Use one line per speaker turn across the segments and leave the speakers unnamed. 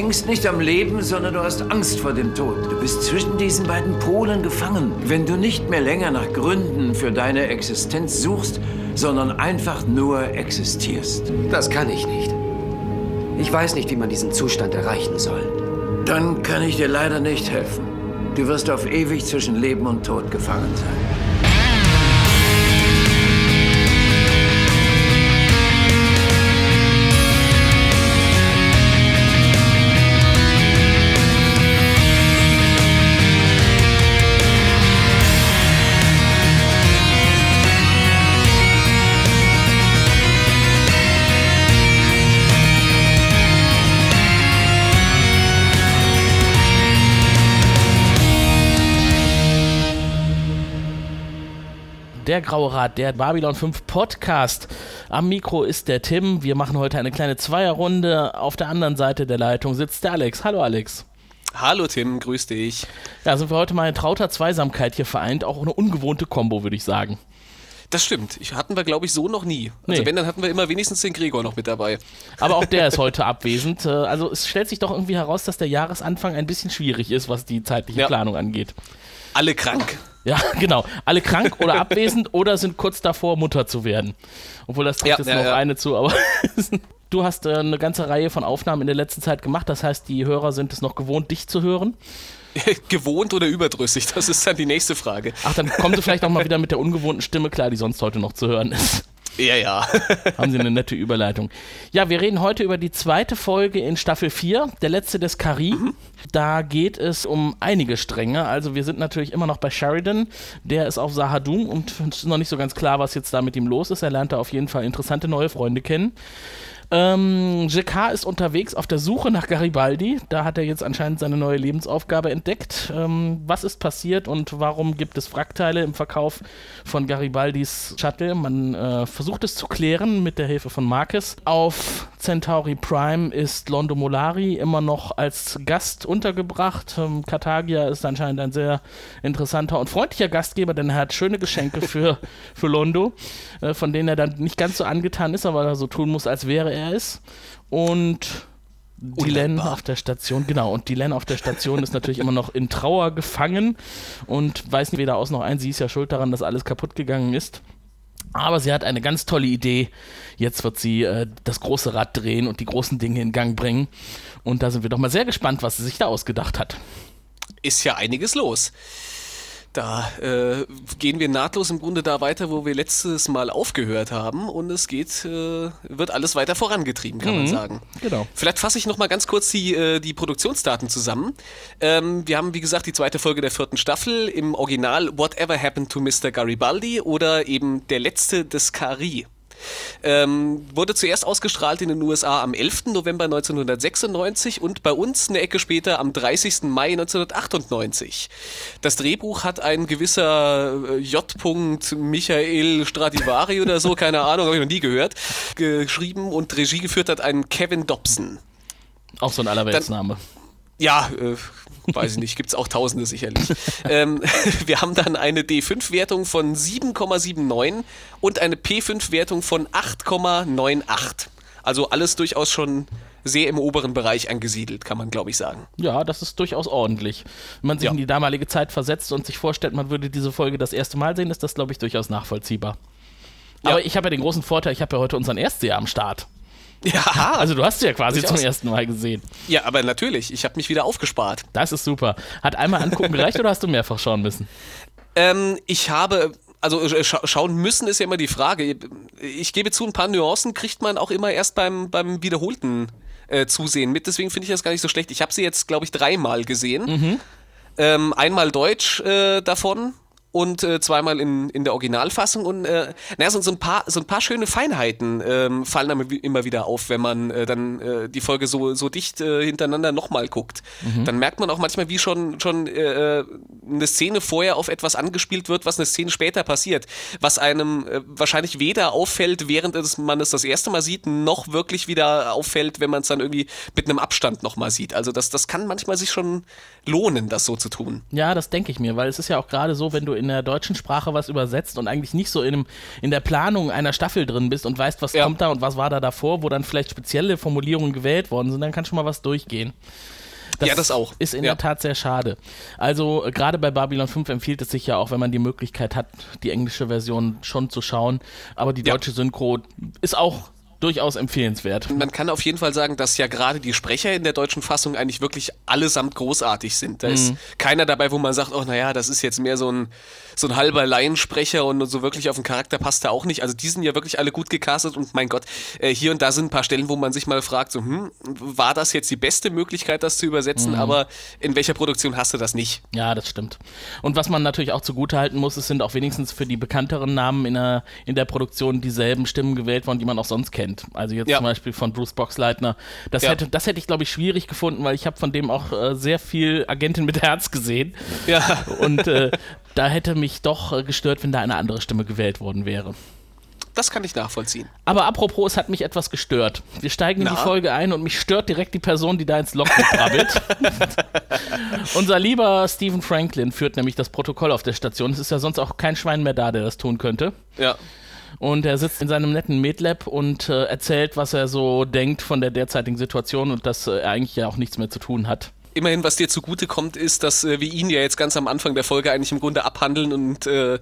hängst nicht am Leben, sondern du hast Angst vor dem Tod. Du bist zwischen diesen beiden Polen gefangen. Wenn du nicht mehr länger nach Gründen für deine Existenz suchst, sondern einfach nur existierst.
Das kann ich nicht. Ich weiß nicht, wie man diesen Zustand erreichen soll.
Dann kann ich dir leider nicht helfen. Du wirst auf ewig zwischen Leben und Tod gefangen sein.
Der Graue Rat, der Babylon 5 Podcast. Am Mikro ist der Tim. Wir machen heute eine kleine Zweierrunde. Auf der anderen Seite der Leitung sitzt der Alex. Hallo Alex.
Hallo Tim, grüß dich.
Ja, sind wir heute mal in trauter Zweisamkeit hier vereint. Auch eine ungewohnte Kombo, würde ich sagen.
Das stimmt. Ich, hatten wir, glaube ich, so noch nie. Also nee. wenn, dann hatten wir immer wenigstens den Gregor noch mit dabei.
Aber auch der ist heute abwesend. Äh, also es stellt sich doch irgendwie heraus, dass der Jahresanfang ein bisschen schwierig ist, was die zeitliche ja. Planung angeht.
Alle krank.
Ja, genau. Alle krank oder abwesend oder sind kurz davor, Mutter zu werden. Obwohl das trifft ja, jetzt ja, noch ja. eine zu, aber du hast äh, eine ganze Reihe von Aufnahmen in der letzten Zeit gemacht. Das heißt, die Hörer sind es noch gewohnt, dich zu hören.
gewohnt oder überdrüssig? Das ist dann die nächste Frage.
Ach, dann kommen sie vielleicht auch mal wieder mit der ungewohnten Stimme klar, die sonst heute noch zu hören ist.
Ja, ja.
Haben Sie eine nette Überleitung. Ja, wir reden heute über die zweite Folge in Staffel 4, der letzte des Kari. Mhm. Da geht es um einige Stränge. Also wir sind natürlich immer noch bei Sheridan. Der ist auf Sahadum und es ist noch nicht so ganz klar, was jetzt da mit ihm los ist. Er lernt da auf jeden Fall interessante neue Freunde kennen. Ähm, Jacquard ist unterwegs auf der Suche nach Garibaldi. Da hat er jetzt anscheinend seine neue Lebensaufgabe entdeckt. Ähm, was ist passiert und warum gibt es Wrackteile im Verkauf von Garibaldis Shuttle? Man äh, versucht es zu klären mit der Hilfe von Marcus. Auf Centauri Prime ist Londo Molari immer noch als Gast untergebracht. Ähm, Kartagia ist anscheinend ein sehr interessanter und freundlicher Gastgeber, denn er hat schöne Geschenke für, für Londo, äh, von denen er dann nicht ganz so angetan ist, aber er so tun muss, als wäre er ist. Und Dylan auf der Station, genau, und Dylan auf der Station ist natürlich immer noch in Trauer gefangen und weiß weder aus noch ein. Sie ist ja schuld daran, dass alles kaputt gegangen ist. Aber sie hat eine ganz tolle Idee. Jetzt wird sie äh, das große Rad drehen und die großen Dinge in Gang bringen. Und da sind wir doch mal sehr gespannt, was sie sich da ausgedacht hat.
Ist ja einiges los. Da äh, gehen wir nahtlos im Grunde da weiter, wo wir letztes Mal aufgehört haben und es geht, äh, wird alles weiter vorangetrieben, kann mhm, man sagen. Genau. Vielleicht fasse ich nochmal ganz kurz die, äh, die Produktionsdaten zusammen. Ähm, wir haben, wie gesagt, die zweite Folge der vierten Staffel im Original Whatever Happened to Mr. Garibaldi oder eben Der letzte des Kari. Ähm, wurde zuerst ausgestrahlt in den USA am 11. November 1996 und bei uns eine Ecke später am 30. Mai 1998. Das Drehbuch hat ein gewisser äh, J. Michael Stradivari oder so, keine Ahnung, habe ich noch nie gehört, geschrieben und Regie geführt hat ein Kevin Dobson.
Auch so ein Allerweltsname.
Ja, äh, weiß ich nicht, gibt es auch Tausende sicherlich. ähm, wir haben dann eine D5-Wertung von 7,79 und eine P5-Wertung von 8,98. Also alles durchaus schon sehr im oberen Bereich angesiedelt, kann man glaube ich sagen.
Ja, das ist durchaus ordentlich. Wenn man sich ja. in die damalige Zeit versetzt und sich vorstellt, man würde diese Folge das erste Mal sehen, ist das glaube ich durchaus nachvollziehbar. Ja. Aber ich habe ja den großen Vorteil, ich habe ja heute unseren Erstseher am Start. Ja. Also du hast sie ja quasi zum ersten Mal gesehen.
Ja, aber natürlich. Ich habe mich wieder aufgespart.
Das ist super. Hat einmal angucken gereicht oder hast du mehrfach schauen müssen?
Ähm, ich habe also äh, scha schauen müssen ist ja immer die Frage. Ich gebe zu, ein paar Nuancen kriegt man auch immer erst beim, beim wiederholten äh, Zusehen mit. Deswegen finde ich das gar nicht so schlecht. Ich habe sie jetzt, glaube ich, dreimal gesehen. Mhm. Ähm, einmal Deutsch äh, davon und äh, zweimal in, in der Originalfassung und äh, naja, so, so, ein paar, so ein paar schöne Feinheiten ähm, fallen dann immer wieder auf, wenn man äh, dann äh, die Folge so, so dicht äh, hintereinander nochmal guckt. Mhm. Dann merkt man auch manchmal, wie schon, schon äh, eine Szene vorher auf etwas angespielt wird, was eine Szene später passiert, was einem äh, wahrscheinlich weder auffällt, während es, man es das erste Mal sieht, noch wirklich wieder auffällt, wenn man es dann irgendwie mit einem Abstand nochmal sieht. Also das, das kann manchmal sich schon lohnen, das so zu tun.
Ja, das denke ich mir, weil es ist ja auch gerade so, wenn du in der deutschen Sprache was übersetzt und eigentlich nicht so in, dem, in der Planung einer Staffel drin bist und weißt, was
Ja.
kommt da und was war da davor, wo dann vielleicht spezielle Formulierungen gewählt worden sind, dann kann schon mal was durchgehen.
Ja, das auch.
Ist in
Ja.
der Tat sehr schade. Also äh, gerade bei Babylon 5 empfiehlt es sich ja auch, wenn man die Möglichkeit hat, die englische Version schon zu schauen. Aber die
Ja.
deutsche Synchro ist auch durchaus empfehlenswert.
Man kann auf jeden Fall sagen, dass ja gerade die Sprecher in der deutschen Fassung eigentlich wirklich allesamt großartig sind. Da
Mhm.
ist keiner dabei, wo man sagt, oh naja, das ist jetzt mehr so ein, so ein halber Laiensprecher und so wirklich auf den Charakter passt er auch nicht. Also die sind ja wirklich alle gut gecastet und mein Gott, äh, hier und da sind ein paar Stellen, wo man sich mal fragt, so, hm, war das jetzt die beste Möglichkeit, das zu übersetzen?
Mhm.
Aber in welcher Produktion hast du das nicht?
Ja, das stimmt. Und was man natürlich auch zugutehalten muss, es sind auch wenigstens für die bekannteren Namen in der, in der Produktion dieselben Stimmen gewählt worden, die man auch sonst kennt. Also jetzt
Ja.
zum Beispiel von Bruce Boxleitner. Das,
Ja.
hätte, das hätte ich, glaube ich, schwierig gefunden, weil ich habe von dem auch äh, sehr viel Agentin mit Herz gesehen.
Ja.
Und äh, da hätte mich doch äh, gestört, wenn da eine andere Stimme gewählt worden wäre.
Das kann ich nachvollziehen.
Aber apropos, es hat mich etwas gestört. Wir steigen in
Na?
die Folge ein und mich stört direkt die Person, die da ins Logbuch krabbelt. Unser lieber Stephen Franklin führt nämlich das Protokoll auf der Station. Es ist ja sonst auch kein Schwein mehr da, der das tun könnte.
Ja.
Und er sitzt in seinem netten Medlab und äh, erzählt, was er so denkt von der derzeitigen Situation und dass äh, er eigentlich ja auch nichts mehr zu tun hat.
Immerhin, was dir zugute kommt, ist, dass äh, wir ihn ja jetzt ganz am Anfang der Folge eigentlich im Grunde abhandeln und äh,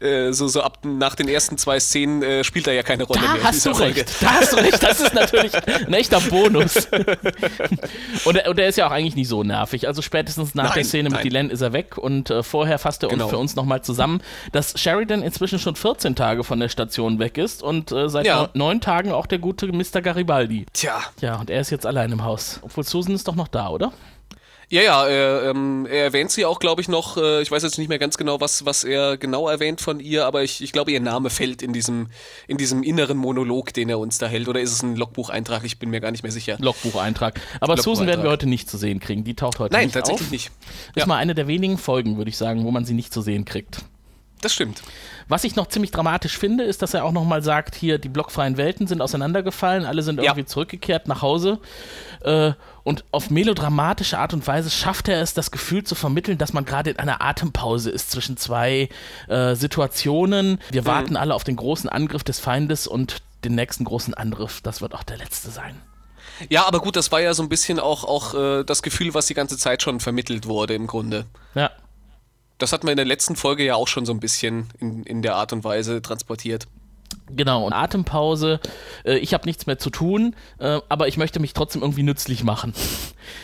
äh, so, so ab nach den ersten zwei Szenen äh, spielt er ja keine Rolle mehr.
Da
in
hast du
Folge.
recht. Da hast du recht. Das ist natürlich ein echter Bonus. und, er, und er ist ja auch eigentlich nicht so nervig. Also spätestens nach
Nein,
der Szene mit
nein.
Dylan ist er weg und äh, vorher fasst er uns
Genau.
für uns nochmal zusammen, dass Sheridan inzwischen schon 14 Tage von der Station weg ist und äh, seit
Ja.
neun Tagen auch der gute Mr. Garibaldi.
Tja.
Ja, und er ist jetzt allein im Haus. Obwohl Susan ist doch noch da, oder?
Ja, ja, er, ähm, er erwähnt sie auch, glaube ich, noch, äh, ich weiß jetzt nicht mehr ganz genau, was, was er genau erwähnt von ihr, aber ich, ich glaube, ihr Name fällt in diesem, in diesem inneren Monolog, den er uns da hält. Oder ist es ein Logbucheintrag? Ich bin mir gar nicht mehr sicher.
Logbucheintrag. Aber Susan werden wir
Logbucheintrag.
heute nicht zu sehen kriegen. Die taucht heute
Nein,
nicht
tatsächlich
auf.
nicht.
Ist
Ja.
mal eine der wenigen Folgen, würde ich sagen, wo man sie nicht zu sehen kriegt.
Das stimmt.
Was ich noch ziemlich dramatisch finde, ist, dass er auch nochmal sagt, hier, die blockfreien Welten sind auseinandergefallen, alle sind
Ja.
irgendwie zurückgekehrt nach Hause. Äh, und auf melodramatische Art und Weise schafft er es, das Gefühl zu vermitteln, dass man gerade in einer Atempause ist zwischen zwei äh, Situationen. Wir warten alle auf den großen Angriff des Feindes und den nächsten großen Angriff. Das wird auch der letzte sein.
Ja, aber gut, das war ja so ein bisschen auch, auch äh, das Gefühl, was die ganze Zeit schon vermittelt wurde im Grunde.
Ja.
Das hatten wir in der letzten Folge ja auch schon so ein bisschen in, in der Art und Weise transportiert.
Genau, und Atempause. Äh, ich habe nichts mehr zu tun, äh, aber ich möchte mich trotzdem irgendwie nützlich machen.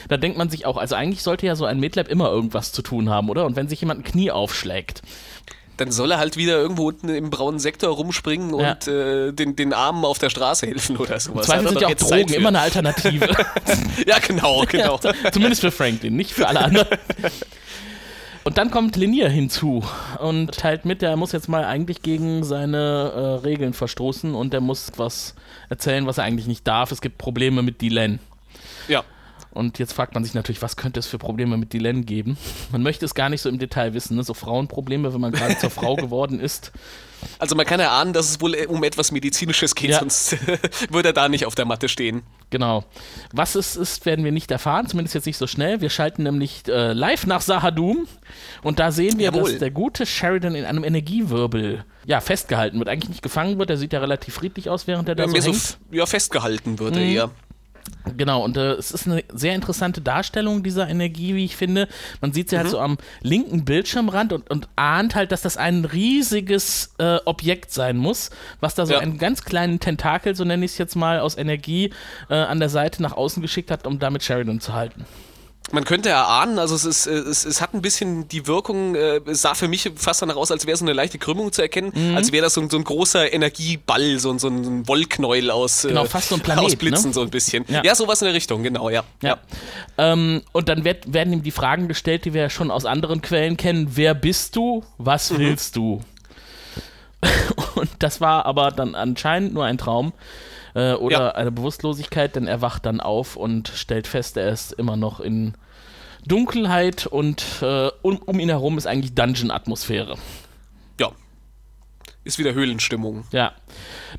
Da denkt man sich auch, also eigentlich sollte ja so ein Medlab immer irgendwas zu tun haben, oder? Und wenn sich jemand ein Knie aufschlägt.
Dann soll er halt wieder irgendwo unten im braunen Sektor rumspringen
Ja.
und äh, den, den Armen auf der Straße helfen oder sowas.
Zweifel
Hat
sind ja auch Drogen immer eine Alternative.
Ja, genau, genau.
Zumindest für Franklin, nicht für alle anderen. Und dann kommt Linier hinzu und teilt mit, er muss jetzt mal eigentlich gegen seine äh, Regeln verstoßen und er muss was erzählen, was er eigentlich nicht darf. Es gibt Probleme mit Dylan.
Ja.
Und jetzt fragt man sich natürlich, was könnte es für Probleme mit Dylan geben? Man möchte es gar nicht so im Detail wissen, ne? so Frauenprobleme, wenn man gerade zur Frau geworden ist.
Also man kann erahnen, dass es wohl äh, um etwas Medizinisches geht,
Ja.
sonst würde er da nicht auf der Matte stehen.
Genau. Was es ist, werden wir nicht erfahren, zumindest jetzt nicht so schnell. Wir schalten nämlich äh, live nach Sahadum und da sehen wir,
Jawohl.
dass der gute Sheridan in einem Energiewirbel ja, festgehalten wird. Eigentlich nicht gefangen wird, er sieht ja relativ friedlich aus, während er da
Ja,
so
so
hängt.
f- ja, festgehalten würde
Mhm.
eher.
Genau, und äh, es ist eine sehr interessante Darstellung dieser Energie, wie ich finde. Man sieht sie
Mhm.
halt so am linken Bildschirmrand und, und ahnt halt, dass das ein riesiges äh, Objekt sein muss, was da so
Ja.
einen ganz kleinen Tentakel, so nenne ich es jetzt mal, aus Energie äh, an der Seite nach außen geschickt hat, um damit Sheridan zu halten.
Man könnte erahnen, also es, ist, äh, es, es hat ein bisschen die Wirkung, äh, es sah für mich fast danach aus, als wäre so eine leichte Krümmung zu erkennen,
Mhm.
als wäre das so ein, so ein großer Energieball, so ein, so ein Wollknäuel aus, äh,
Genau, fast so ein Planet,
aus Blitzen
ne?
so ein bisschen.
Ja.
Ja. sowas in der Richtung, genau, ja.
Ja. Ähm, und dann werd, werden ihm die Fragen gestellt, die wir ja schon aus anderen Quellen kennen. Wer bist du? Was
Mhm.
willst du? und das war aber dann anscheinend nur ein Traum äh, oder
Ja.
eine Bewusstlosigkeit, denn er wacht dann auf und stellt fest, er ist immer noch in Dunkelheit und äh, um, um ihn herum ist eigentlich Dungeon-Atmosphäre.
Ist wieder Höhlenstimmung.
Ja,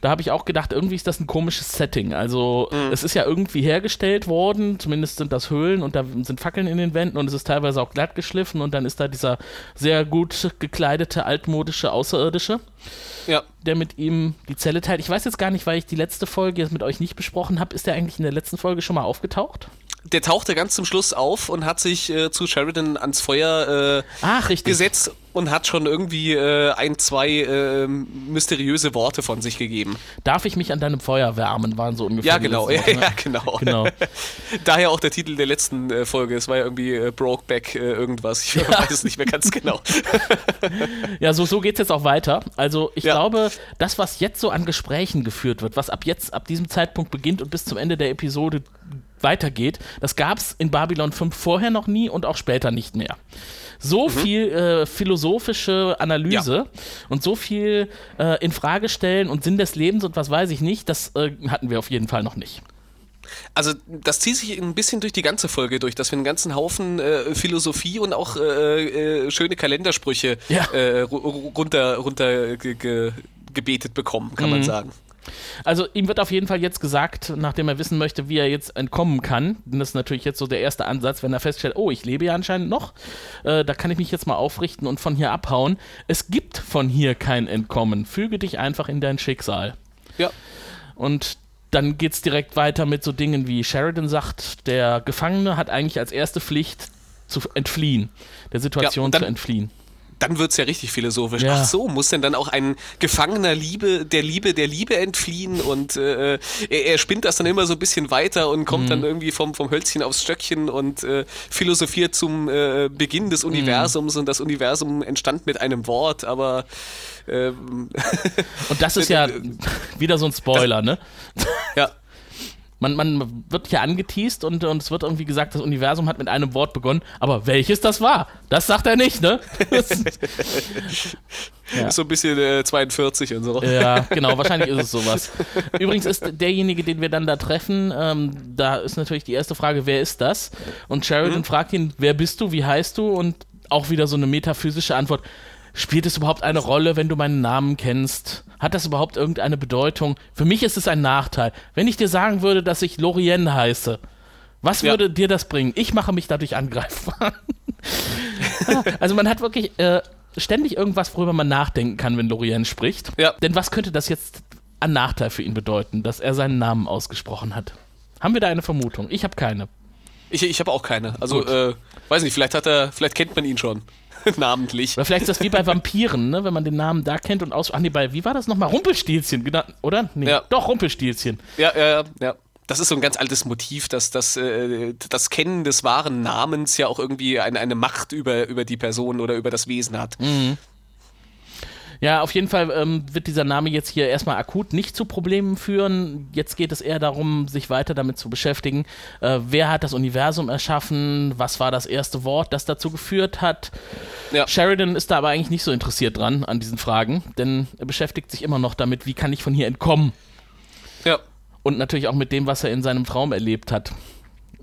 da habe ich auch gedacht, irgendwie ist das ein komisches Setting. Also
Mhm.
es ist ja irgendwie hergestellt worden, zumindest sind das Höhlen und da sind Fackeln in den Wänden und es ist teilweise auch glatt geschliffen und dann ist da dieser sehr gut gekleidete, altmodische Außerirdische,
Ja.
der mit ihm die Zelle teilt. Ich weiß jetzt gar nicht, weil ich die letzte Folge jetzt mit euch nicht besprochen habe, ist der eigentlich in der letzten Folge schon mal aufgetaucht?
Der tauchte ganz zum Schluss auf und hat sich äh, zu Sheridan ans Feuer äh,
Ach,
gesetzt und hat schon irgendwie äh, ein, zwei äh, mysteriöse Worte von sich gegeben.
Darf ich mich an deinem Feuer wärmen, waren so ungefähr.
Ja, genau. Ja,
Worte, ne?
genau.
Genau.
Daher auch der Titel der letzten äh, Folge. Es war ja irgendwie äh, Brokeback irgendwas. Ich weiß es nicht mehr ganz genau.
Ja, so, so geht es jetzt auch weiter. Also ich
Ja.
glaube, das, was jetzt so an Gesprächen geführt wird, was ab jetzt, ab diesem Zeitpunkt beginnt und bis zum Ende der Episode weitergeht, das gab es in Babylon 5 vorher noch nie und auch später nicht mehr. So
Mhm.
viel äh, philosophische Analyse und so viel äh, in Frage stellen und Sinn des Lebens und was weiß ich nicht, das äh, hatten wir auf jeden Fall noch nicht.
Also das zieht sich ein bisschen durch die ganze Folge durch, dass wir einen ganzen Haufen äh, Philosophie und auch äh, äh, schöne Kalendersprüche
Ja.
äh, ru- ru- runter, runter ge ge gebetet bekommen, kann
Mhm.
man sagen.
Also ihm wird auf jeden Fall jetzt gesagt, nachdem er wissen möchte, wie er jetzt entkommen kann, das ist natürlich jetzt so der erste Ansatz, wenn er feststellt, oh, ich lebe ja anscheinend noch, äh, da kann ich mich jetzt mal aufrichten und von hier abhauen. Es gibt von hier kein Entkommen. Füge dich einfach in dein Schicksal.
Ja.
Und dann geht es direkt weiter mit so Dingen wie Sheridan sagt, der Gefangene hat eigentlich als erste Pflicht zu entfliehen, der Situation
Ja, dann-
zu entfliehen.
Dann wird es ja richtig philosophisch.
Ja.
Ach so, muss denn dann auch ein Gefangener Liebe, der Liebe der Liebe entfliehen und äh, er, er spinnt das dann immer so ein bisschen weiter und kommt
Mhm.
dann irgendwie vom, vom Hölzchen aufs Stöckchen und äh, philosophiert zum äh, Beginn
Mhm.
des Universums und das Universum entstand mit einem Wort, aber ähm,
Und das ist ja wieder so ein Spoiler, ne?
ja.
Man, man wird hier angeteased und, und es wird irgendwie gesagt, das Universum hat mit einem Wort begonnen, aber welches das war, das sagt er nicht, ne? Ja.
So ein bisschen äh, 42 und so.
ja, genau, wahrscheinlich ist es sowas. Übrigens ist derjenige, den wir dann da treffen, ähm, da ist natürlich die erste Frage, wer ist das? Und Sheridan fragt ihn, wer bist du, wie heißt du? Und auch wieder so eine metaphysische Antwort. Spielt es überhaupt eine Rolle, wenn du meinen Namen kennst? Hat das überhaupt irgendeine Bedeutung? Für mich ist es ein Nachteil. Wenn ich dir sagen würde, dass ich Lorien heiße, was
Ja.
würde dir das bringen? Ich mache mich dadurch angreifbar. Also man hat wirklich äh, ständig irgendwas, worüber man nachdenken kann, wenn Lorien spricht.
Ja.
Denn was könnte das jetzt an Nachteil für ihn bedeuten, dass er seinen Namen ausgesprochen hat? Haben wir da eine Vermutung? Ich habe keine.
Ich, ich habe auch keine. Also, äh, weiß nicht, vielleicht hat er, vielleicht kennt man ihn schon. Namentlich.
Oder vielleicht ist das wie bei Vampiren, ne? wenn man den Namen da kennt und aus. Ach nee, bei, wie war das nochmal? Rumpelstilzchen, genau, oder? Nee,
Ja.
doch, Rumpelstilzchen.
Ja, ja, ja. Das ist so ein ganz altes Motiv, dass das, äh, das Kennen des wahren Namens ja auch irgendwie eine, eine Macht über, über die Person oder über das Wesen hat.
Ja, auf jeden Fall ähm, wird dieser Name jetzt hier erstmal akut nicht zu Problemen führen. Jetzt geht es eher darum, sich weiter damit zu beschäftigen. Äh, wer hat das Universum erschaffen? Was war das erste Wort, das dazu geführt hat?
Ja.
Sheridan ist da aber eigentlich nicht so interessiert dran an diesen Fragen, denn er beschäftigt sich immer noch damit, wie kann ich von hier entkommen?
Ja.
Und natürlich auch mit dem, was er in seinem Traum erlebt hat.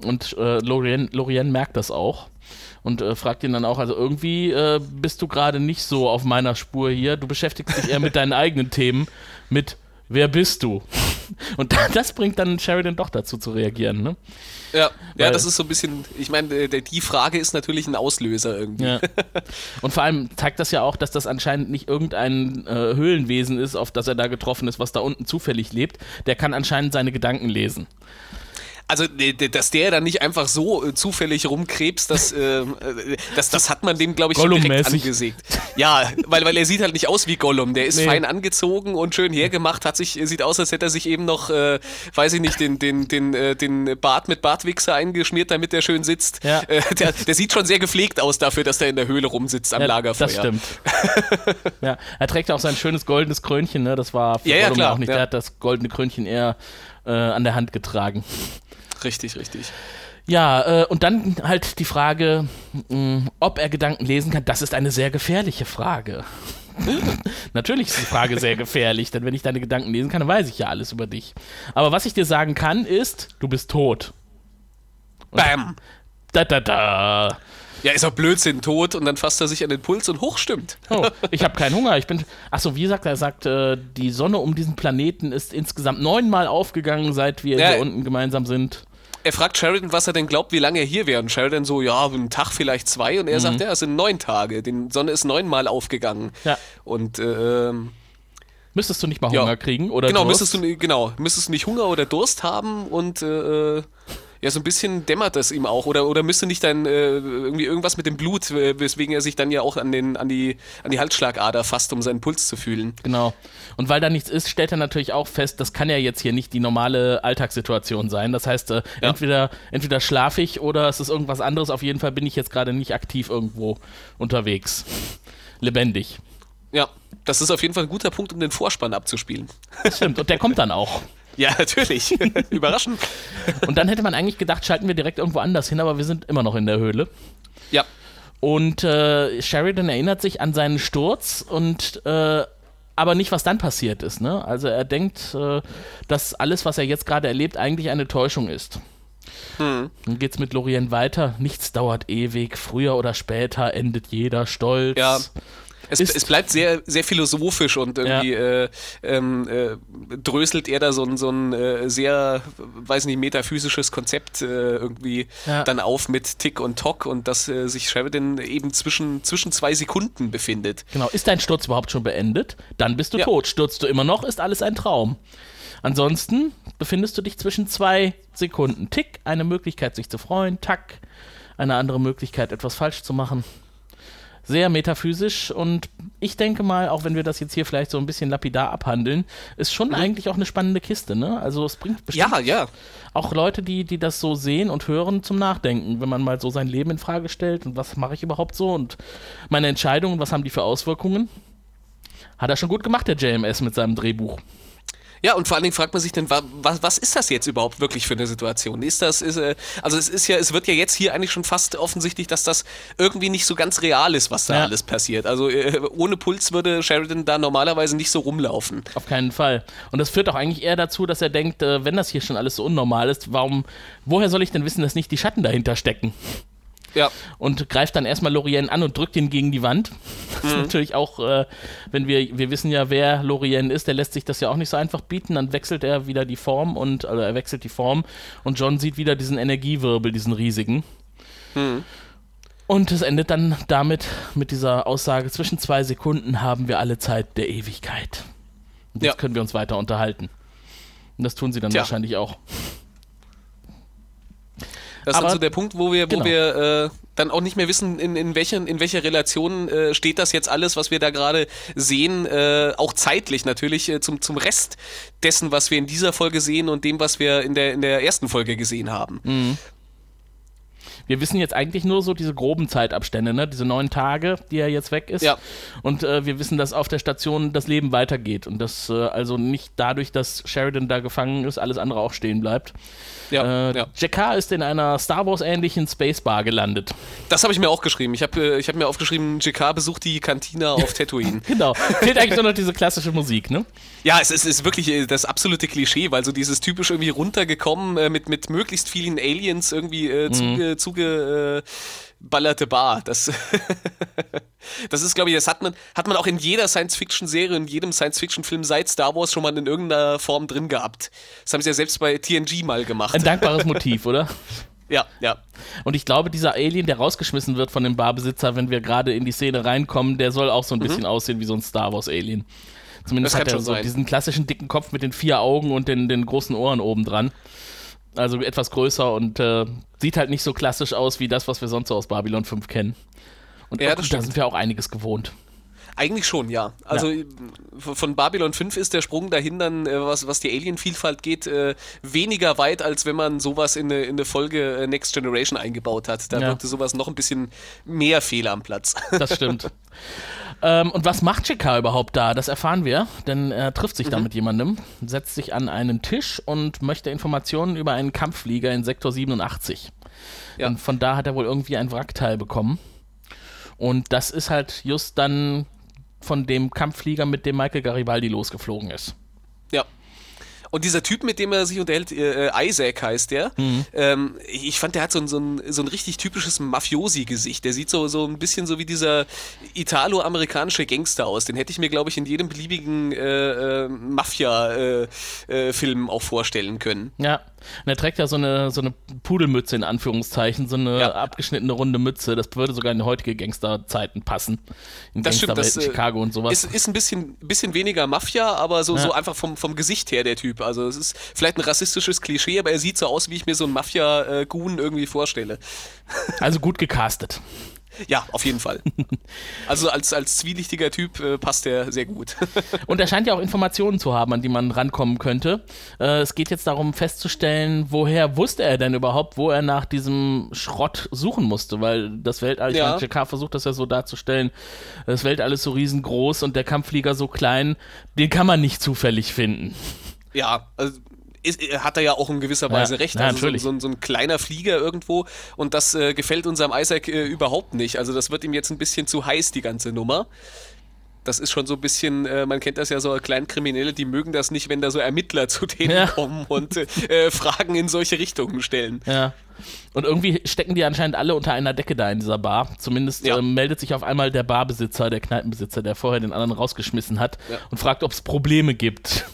Und äh, Lorien, Lorien merkt das auch und äh, fragt ihn dann auch, also irgendwie äh, bist du gerade nicht so auf meiner Spur hier. Du beschäftigst dich eher mit deinen eigenen Themen, mit wer bist du? Und das bringt dann Sheridan doch dazu zu reagieren, ne?
Ja, ja
Weil-
das ist so ein bisschen, ich meine, äh, die Frage ist natürlich ein Auslöser irgendwie.
Ja. Und vor allem zeigt das ja auch, dass das anscheinend nicht irgendein äh, Höhlenwesen ist, auf das er da getroffen ist, was da unten zufällig lebt. Der kann anscheinend seine Gedanken lesen.
Also, äh, dass der dann nicht einfach so äh, zufällig rumkrebst, das, ähm, äh, das, das hat man dem, glaube ich, schon direkt angesägt. Ja, weil, weil er sieht halt nicht aus wie Gollum. Der ist
Nee.
fein angezogen und schön hergemacht, hat sich, sieht aus, als hätte er sich eben noch, äh, weiß ich nicht, den, den, den, äh, den Bart mit Bartwichser eingeschmiert, damit der schön sitzt.
Ja.
Äh, der, der sieht schon sehr gepflegt aus dafür, dass der in der Höhle rumsitzt am
Ja,
Lagerfeuer.
Das stimmt. ja, er trägt ja auch sein schönes goldenes Krönchen, ne? Das war für
Ja, ja,
Gollum
klar,
auch nicht.
ja.
Der hat das goldene Krönchen eher äh, an der Hand getragen.
Richtig, richtig.
Ja, äh, und dann halt die Frage, mh, ob er Gedanken lesen kann. Das ist eine sehr gefährliche Frage. Natürlich ist die Frage sehr gefährlich, denn wenn ich deine Gedanken lesen kann, dann weiß ich ja alles über dich. Aber was ich dir sagen kann, ist, du bist tot.
Bam!
Da, da, da.
Ja, ist doch Blödsinn, tot und dann fasst er sich an den Puls und hochstimmt.
Oh, ich habe keinen Hunger. Ich bin. Achso, wie sagt er? Er sagt, äh, die Sonne um diesen Planeten ist insgesamt neunmal aufgegangen, seit wir
Ja.
hier unten gemeinsam sind.
Er fragt Sheridan, was er denn glaubt, wie lange er hier wäre. Und Sheridan so, ja, ein Tag, vielleicht zwei. Und er sagt, ja, es sind neun Tage. Die Sonne ist neunmal aufgegangen.
Ja.
Und ähm,
Müsstest du nicht mal
Ja.
Hunger kriegen oder
genau,
Durst?
müsstest du, genau, müsstest du nicht Hunger oder Durst haben und äh, ja, so ein bisschen dämmert es ihm auch. Oder, oder müsste nicht dann äh, irgendwie irgendwas mit dem Blut, äh, weswegen er sich dann ja auch an, den, an, die, an die Halsschlagader fasst, um seinen Puls zu fühlen.
Genau. Und weil da nichts ist, stellt er natürlich auch fest, das kann ja jetzt hier nicht die normale Alltagssituation sein. Das heißt, äh,
Ja.
entweder, entweder schlafe ich oder es ist irgendwas anderes. Auf jeden Fall bin ich jetzt gerade nicht aktiv irgendwo unterwegs. Lebendig.
Ja, das ist auf jeden Fall ein guter Punkt, um den Vorspann abzuspielen.
Das stimmt. Und der kommt dann auch.
Ja, natürlich. Überraschend.
Und dann hätte man eigentlich gedacht, schalten wir direkt irgendwo anders hin, aber wir sind immer noch in der Höhle.
Ja.
Und äh, Sheridan erinnert sich an seinen Sturz und äh, aber nicht, was dann passiert ist. Ne? Also er denkt, äh, dass alles, was er jetzt gerade erlebt, eigentlich eine Täuschung ist.
Hm.
Dann geht's mit Lorien weiter. Nichts dauert ewig. Früher oder später endet jeder Stolz.
Ja. Es, es bleibt sehr, sehr philosophisch und irgendwie äh, ähm, äh, dröselt er da so ein, so ein äh, sehr, weiß nicht, metaphysisches Konzept äh, irgendwie
Ja.
dann auf mit Tick und Tock und dass äh, sich Sheridan eben zwischen, zwischen zwei Sekunden befindet.
Genau. Ist dein Sturz überhaupt schon beendet? Dann bist du
Ja.
tot. Stürzt du immer noch, ist alles ein Traum. Ansonsten befindest du dich zwischen zwei Sekunden. Tick, eine Möglichkeit, sich zu freuen. Tack, eine andere Möglichkeit, etwas falsch zu machen. Sehr metaphysisch und ich denke mal, auch wenn wir das jetzt hier vielleicht so ein bisschen lapidar abhandeln, ist schon eigentlich auch eine spannende Kiste, ne? Also es bringt bestimmt
Ja, ja.
auch Leute, die, die das so sehen und hören, zum Nachdenken, wenn man mal so sein Leben in Frage stellt und was mache ich überhaupt so und meine Entscheidungen, was haben die für Auswirkungen? Hat er schon gut gemacht, der JMS mit seinem Drehbuch.
Ja, und vor allen Dingen fragt man sich dann, wa- was, was ist das jetzt überhaupt wirklich für eine Situation? Ist das, ist, äh, also es ist ja, es wird ja jetzt hier eigentlich schon fast offensichtlich, dass das irgendwie nicht so ganz real ist, was da
Ja.
alles passiert. Also äh, ohne Puls würde Sheridan da normalerweise nicht so rumlaufen.
Auf keinen Fall. Und das führt auch eigentlich eher dazu, dass er denkt, äh, wenn das hier schon alles so unnormal ist, warum, woher soll ich denn wissen, dass nicht die Schatten dahinter stecken?
Ja.
und greift dann erstmal Lorien an und drückt ihn gegen die Wand. Das ist natürlich auch, äh, wenn wir, wir wissen ja, wer Lorien ist, der lässt sich das ja auch nicht so einfach bieten, dann wechselt er wieder die Form und, also er wechselt die Form und John sieht wieder diesen Energiewirbel, diesen riesigen. Und es endet dann damit mit dieser Aussage, zwischen zwei Sekunden haben wir alle Zeit der Ewigkeit. Und jetzt
Ja.
können wir uns weiter unterhalten. Und das tun sie dann
Tja.
wahrscheinlich auch.
Das ist
Aber-
dann so der Punkt, wo wir, wo
genau.
wir äh, dann auch nicht mehr wissen, in, in, welchen, in welcher Relation äh, steht das jetzt alles, was wir da gerade sehen, äh, auch zeitlich natürlich äh, zum, zum Rest dessen, was wir in dieser Folge sehen und dem, was wir in der, in der ersten Folge gesehen haben.
Mhm. Wir wissen jetzt eigentlich nur so diese groben Zeitabstände, ne? diese neun Tage, die er jetzt weg ist.
Ja.
Und äh, wir wissen, dass auf der Station das Leben weitergeht und dass äh, also nicht dadurch, dass Sheridan da gefangen ist, alles andere auch stehen bleibt.
Ja,
Äh,
ja.
Jakar ist in einer Star Wars-ähnlichen Spacebar gelandet.
Das habe ich mir auch geschrieben. Ich habe äh, ich hab mir aufgeschrieben, JK besucht die Kantina auf Tatooine.
Genau. Fehlt eigentlich nur noch diese klassische Musik, ne?
Ja, es ist, ist wirklich äh, das absolute Klischee, weil so dieses typisch irgendwie runtergekommen äh, mit, mit möglichst vielen Aliens irgendwie äh, zuge, zuge äh, ballerte Bar. Das, das ist, glaube ich, das hat man, hat man auch in jeder Science-Fiction-Serie, in jedem Science-Fiction-Film seit Star Wars schon mal in irgendeiner Form drin gehabt. Das haben sie ja selbst bei TNG mal gemacht.
Ein dankbares Motiv, oder?
Ja, ja.
Und ich glaube, dieser Alien, der rausgeschmissen wird von dem Barbesitzer, wenn wir gerade in die Szene reinkommen, der soll auch so ein bisschen aussehen wie so ein Star Wars-Alien. Zumindest hat er so
sein.
diesen klassischen dicken Kopf mit den vier Augen und den, den großen Ohren oben dran. Also etwas größer und äh, sieht halt nicht so klassisch aus wie das, was wir sonst so aus Babylon 5 kennen. Und
Ja,
gut, da sind wir auch einiges gewohnt.
Eigentlich schon, ja. Also äh, von Babylon 5 ist der Sprung dahin dann, äh, was, was die Alien-Vielfalt geht, äh, weniger weit, als wenn man sowas in eine, in eine Folge äh, Next Generation eingebaut hat. Da
Ja.
wirkte sowas noch ein bisschen mehr Fehler am Platz.
Das stimmt. ähm, und was macht Chika überhaupt da? Das erfahren wir, denn er trifft sich da mit jemandem, setzt sich an einen Tisch und möchte Informationen über einen Kampfflieger in Sektor 87.
Ja.
Und von da hat er wohl irgendwie ein Wrackteil bekommen. Und das ist halt just dann von dem Kampfflieger, mit dem Michael Garibaldi losgeflogen ist.
ja. Und dieser Typ, mit dem er sich unterhält, äh, äh Isaac heißt der, mhm. ähm, ich fand, der hat so ein, so ein, so ein richtig typisches Mafiosi-Gesicht. Der sieht so, so ein bisschen so wie dieser italo-amerikanische Gangster aus. Den hätte ich mir, glaube ich, in jedem beliebigen äh, äh, Mafia-Film äh, auch vorstellen können.
Ja, und er trägt ja so eine, so eine Pudelmütze in Anführungszeichen, so eine ja. abgeschnittene runde Mütze. Das würde sogar in heutige Gangsterzeiten passen. In
das stimmt, das,
Chicago und sowas.
Ist, ist ein bisschen, bisschen weniger Mafia, aber so, ja. so einfach vom, vom Gesicht her der Typ. Also es ist vielleicht ein rassistisches Klischee, aber er sieht so aus, wie ich mir so einen Mafia-Goon irgendwie vorstelle.
Also gut gecastet.
Ja, auf jeden Fall. Also als, als zwielichtiger Typ äh, passt er sehr gut.
Und er scheint ja auch Informationen zu haben, an die man rankommen könnte. Äh, es geht jetzt darum festzustellen, woher wusste er denn überhaupt, wo er nach diesem Schrott suchen musste, weil das Weltall, ich ja. JK versucht das ja so darzustellen, das Weltall ist so riesengroß und der Kampfflieger so klein, den kann man nicht zufällig finden.
Ja, also ist, äh, hat er ja auch in gewisser Weise ja, recht.
Ja, also
so, so, so, ein kleiner Flieger irgendwo und das äh, gefällt unserem Isaac äh, überhaupt nicht. Also das wird ihm jetzt ein bisschen zu heiß, die ganze Nummer. Das ist schon so ein bisschen, äh, man kennt das ja so, Kleinkriminelle, die mögen das nicht, wenn da so Ermittler zu denen ja. kommen und äh, Fragen in solche Richtungen stellen.
Ja. Und irgendwie stecken die anscheinend alle unter einer Decke da in dieser Bar. Zumindest ja. äh, meldet sich auf einmal der Barbesitzer, der Kneipenbesitzer, der vorher den anderen rausgeschmissen hat ja. und fragt, ob es Probleme gibt.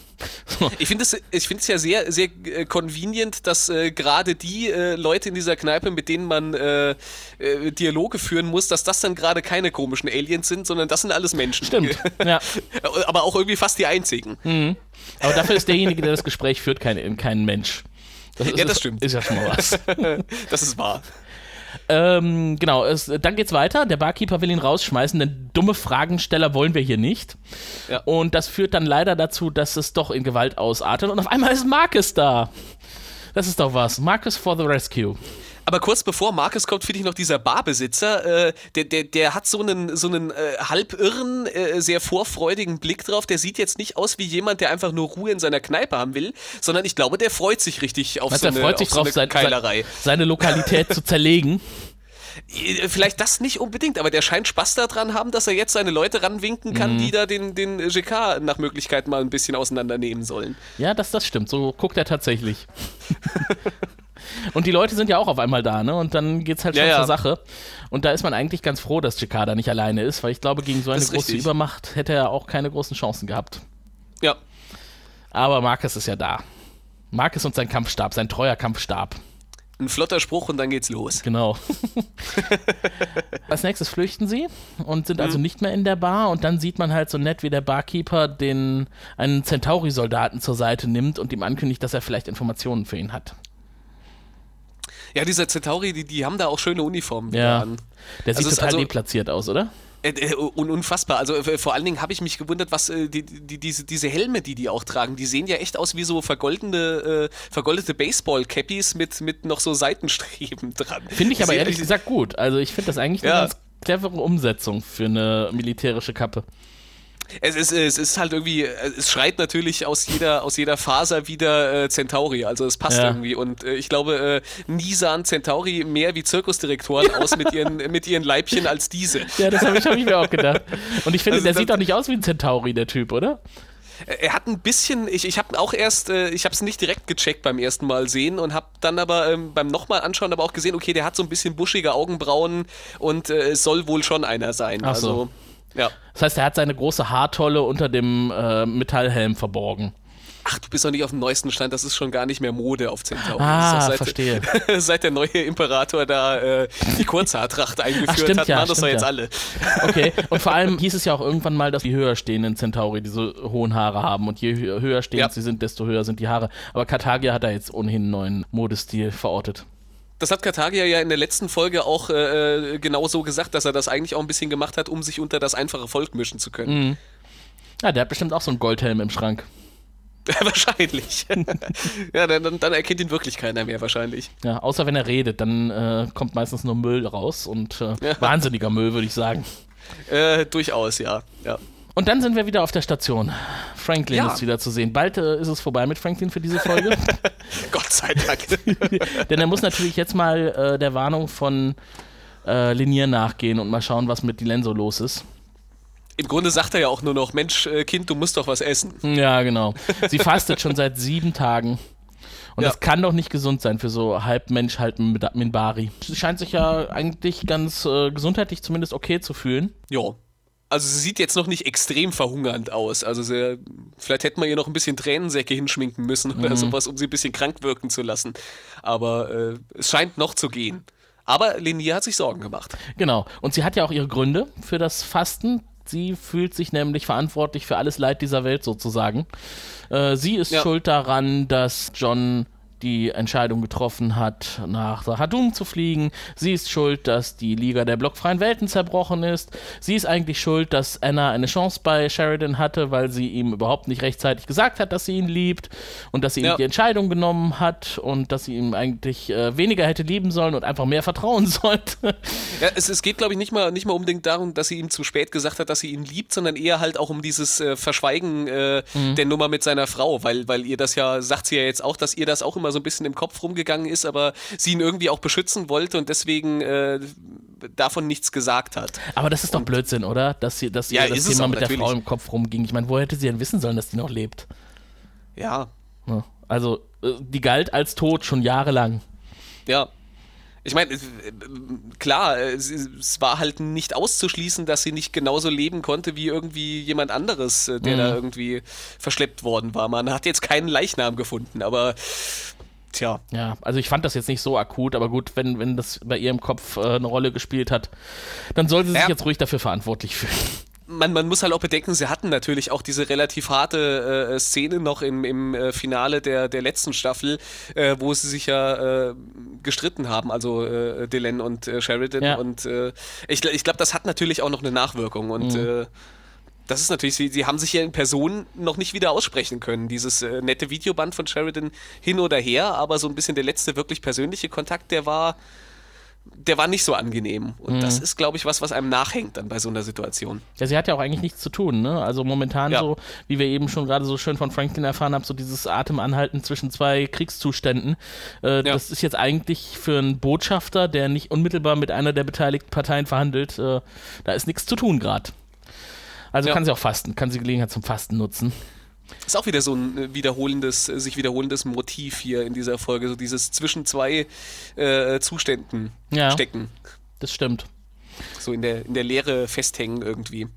Ich finde es ich find's ja sehr, sehr äh, convenient, dass äh, gerade die äh, Leute in dieser Kneipe, mit denen man äh, äh Dialoge führen muss, dass das dann gerade keine komischen Aliens sind, sondern das sind alles Menschen.
Stimmt, ja.
Aber auch irgendwie fast die einzigen.
Mhm. Aber dafür ist derjenige, der das Gespräch führt, kein, kein Mensch.
Das ist, ja, das stimmt.
Ist ja schon mal was.
das ist wahr.
Ähm, genau, es, dann geht's weiter. Der Barkeeper will ihn rausschmeißen, denn dumme Fragensteller wollen wir hier nicht. Ja. Und das führt dann leider dazu, dass es doch in Gewalt ausartet. Und auf einmal ist Marcus da. Das ist doch was. Marcus for the Rescue.
Aber kurz bevor Marcus kommt, finde ich noch dieser Barbesitzer, äh, der, der, der hat so einen, so einen äh, halb irren, äh, sehr vorfreudigen Blick drauf. Der sieht jetzt nicht aus wie jemand, der einfach nur Ruhe in seiner Kneipe haben will, sondern ich glaube, der freut sich richtig auf,
so, eine, freut sich auf drauf, so eine Keilerei. Seine Lokalität zu zerlegen.
Äh, vielleicht das nicht unbedingt, aber der scheint Spaß daran haben, dass er jetzt seine Leute ranwinken kann, mhm. die da den, den GK nach Möglichkeit mal ein bisschen auseinandernehmen sollen.
Ja, das, das stimmt. So guckt er tatsächlich. Und die Leute sind ja auch auf einmal da, ne? Und dann geht's halt schon ja, zur Sache. Und da ist man eigentlich ganz froh, dass Cicada nicht alleine ist, weil ich glaube, gegen so eine große richtig. Übermacht hätte er auch keine großen Chancen gehabt.
Ja.
Aber Marcus ist ja da. Marcus und sein Kampfstab, sein treuer Kampfstab.
Ein flotter Spruch und dann geht's los.
Genau. Als nächstes flüchten sie und sind also mhm. nicht mehr in der Bar und dann sieht man halt so nett, wie der Barkeeper den einen Centauri-Soldaten zur Seite nimmt und ihm ankündigt, dass er vielleicht Informationen für ihn hat.
Ja, diese Centauri, die, die haben da auch schöne Uniformen
ja. an. Der sieht also total also, deplatziert aus, oder?
Äh, äh, unfassbar. Also äh, vor allen Dingen habe ich mich gewundert, was die, die, diese, diese Helme, die die auch tragen, die sehen ja echt aus wie so vergoldene, äh, vergoldete Baseball-Cappies mit, mit noch so Seitenstreben dran.
Finde ich aber ehrlich gesagt gut. Also ich finde das eigentlich ja. eine ganz clevere Umsetzung für eine militärische Kappe.
Es ist, es ist halt irgendwie, es schreit natürlich aus jeder, aus jeder Faser wieder äh, Centauri, also es passt ja. irgendwie. Und äh, ich glaube, äh, nie sahen Centauri mehr wie Zirkusdirektoren aus mit ihren, mit ihren Leibchen als diese.
Ja, das habe ich, hab ich, mir auch gedacht. Und ich finde, also, der sieht doch nicht aus wie ein Centauri, der Typ, oder?
Er hat ein bisschen, ich, ich habe auch erst, äh, ich habe es nicht direkt gecheckt beim ersten Mal sehen und habe dann aber ähm, beim nochmal anschauen aber auch gesehen, okay, der hat so ein bisschen buschige Augenbrauen und äh, es soll wohl schon einer sein.
Ach so. Also ja. Das heißt, er hat seine große Haartolle unter dem äh, Metallhelm verborgen.
Ach, du bist doch nicht auf dem neuesten Stand, das ist schon gar nicht mehr Mode auf Centauri.
Ah, seit, verstehe.
seit der neue Imperator da äh, die Kurzhaartracht eingeführt Ach, stimmt, hat, ja, machen das doch jetzt ja. alle.
Okay, und vor allem hieß es ja auch irgendwann mal, dass die höher stehenden Centauri diese hohen Haare haben und je höher stehend ja. sie sind, desto höher sind die Haare. Aber Kartagia hat da jetzt ohnehin einen neuen Modestil verortet.
Das hat Kartagia ja in der letzten Folge auch äh, äh, genau so gesagt, dass er das eigentlich auch ein bisschen gemacht hat, um sich unter das einfache Volk mischen zu können.
Mhm. Ja, der hat bestimmt auch so einen Goldhelm im Schrank.
wahrscheinlich. ja, dann, dann, erkennt ihn wirklich keiner mehr, wahrscheinlich.
Ja, außer wenn er redet, dann äh, kommt meistens nur Müll raus und äh, ja. wahnsinniger Müll, würde ich sagen.
Äh, durchaus, ja. ja.
Und dann sind wir wieder auf der Station. Franklin ja. ist wieder zu sehen. Bald äh, ist es vorbei mit Franklin für diese Folge.
Gott sei Dank.
Denn er muss natürlich jetzt mal äh, der Warnung von äh, Linier nachgehen und mal schauen, was mit Dilenso los ist.
Im Grunde sagt er ja auch nur noch, Mensch, äh, Kind, du musst doch was essen.
Ja, genau. Sie fastet schon seit sieben Tagen. Und
Ja.
das kann doch nicht gesund sein für so halb Mensch, halb Min- Minbari. Sie scheint sich ja eigentlich ganz äh, gesundheitlich zumindest okay zu fühlen.
Ja. Also sie sieht jetzt noch nicht extrem verhungernd aus. Also sie, vielleicht hätte man ihr noch ein bisschen Tränensäcke hinschminken müssen oder sowas, um sie ein bisschen krank wirken zu lassen. Aber äh, es scheint noch zu gehen. Aber Lenier hat sich Sorgen gemacht.
Genau. Und sie hat ja auch ihre Gründe für das Fasten. Sie fühlt sich nämlich verantwortlich für alles Leid dieser Welt sozusagen. Äh, sie ist
Ja.
schuld daran, dass John die Entscheidung getroffen hat, nach Sahadum zu fliegen. Sie ist schuld, dass die Liga der blockfreien Welten zerbrochen ist. Sie ist eigentlich schuld, dass Anna eine Chance bei Sheridan hatte, weil sie ihm überhaupt nicht rechtzeitig gesagt hat, dass sie ihn liebt und dass sie ihm
Ja.
die Entscheidung genommen hat und dass sie ihm eigentlich äh, weniger hätte lieben sollen und einfach mehr vertrauen sollte.
Ja, es, es geht, glaube ich, nicht mal, nicht mal unbedingt darum, dass sie ihm zu spät gesagt hat, dass sie ihn liebt, sondern eher halt auch um dieses äh, Verschweigen äh, der Nummer mit seiner Frau, weil, weil ihr das ja, sagt sie ja jetzt auch, dass ihr das auch immer so ein bisschen im Kopf rumgegangen ist, aber sie ihn irgendwie auch beschützen wollte und deswegen äh, davon nichts gesagt hat.
Aber das ist doch Blödsinn, oder? Dass, sie, dass
Ja,
ihr das Thema
auch,
mit der
natürlich.
Frau im Kopf rumging. Ich meine, woher hätte sie denn wissen sollen, dass die noch lebt?
Ja.
Also, äh, die galt als tot schon jahrelang.
Ja. Ich meine, äh, klar, äh, es, war halt nicht auszuschließen, dass sie nicht genauso leben konnte wie irgendwie jemand anderes, der da irgendwie verschleppt worden war. Man hat jetzt keinen Leichnam gefunden, aber tja.
Ja, also ich fand das jetzt nicht so akut, aber gut, wenn, wenn das bei ihr im Kopf äh, eine Rolle gespielt hat, dann soll sie sich
Ja.
jetzt ruhig dafür verantwortlich fühlen.
Man, man muss halt auch bedenken, sie hatten natürlich auch diese relativ harte äh, Szene noch im, im äh, Finale der, der letzten Staffel, äh, wo sie sich ja äh, gestritten haben, also äh, Dylan und Sheridan.
Ja.
Und ich, ich glaube, das hat natürlich auch noch eine Nachwirkung. Und äh, das ist natürlich, sie, sie haben sich ja in Person noch nicht wieder aussprechen können. Dieses äh, nette Videoband von Sheridan hin oder her, aber so ein bisschen der letzte wirklich persönliche Kontakt, der war, der war nicht so angenehm. Und das ist, glaube ich, was, was einem nachhängt dann bei so einer Situation.
Ja, sie hat ja auch eigentlich nichts zu tun, ne? Also momentan
Ja.
so, wie wir eben schon gerade so schön von Franklin erfahren haben, so dieses Atemanhalten zwischen zwei Kriegszuständen. Äh, Das ist jetzt eigentlich für einen Botschafter, der nicht unmittelbar mit einer der beteiligten Parteien verhandelt, äh, da ist nichts zu tun gerade. Also
Ja.
kann sie auch fasten, kann sie Gelegenheit zum Fasten nutzen.
Ist auch wieder so ein äh, wiederholendes, äh, sich wiederholendes Motiv hier in dieser Folge, so dieses zwischen zwei äh, Zuständen
Ja.
stecken.
Das stimmt.
So in der, in der Leere festhängen irgendwie.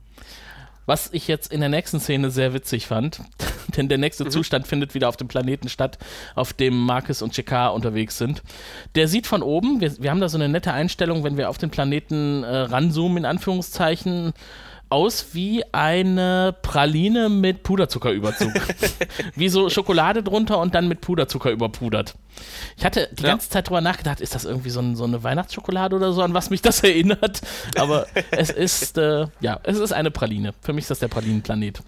Was ich jetzt in der nächsten Szene sehr witzig fand, denn der nächste Zustand findet wieder auf dem Planeten statt, auf dem Marcus und Jakar unterwegs sind. Der sieht von oben, wir, wir haben da so eine nette Einstellung, wenn wir auf den Planeten äh, ranzoomen, in Anführungszeichen, aus wie eine Praline mit Puderzuckerüberzug. wie so Schokolade drunter und dann mit Puderzucker überpudert. Ich hatte die
Ja.
ganze Zeit drüber nachgedacht, ist das irgendwie so, ein, so eine Weihnachtsschokolade oder so, an was mich das erinnert? Aber es ist, äh, ja, es ist eine Praline. Für mich ist das der Pralinenplanet.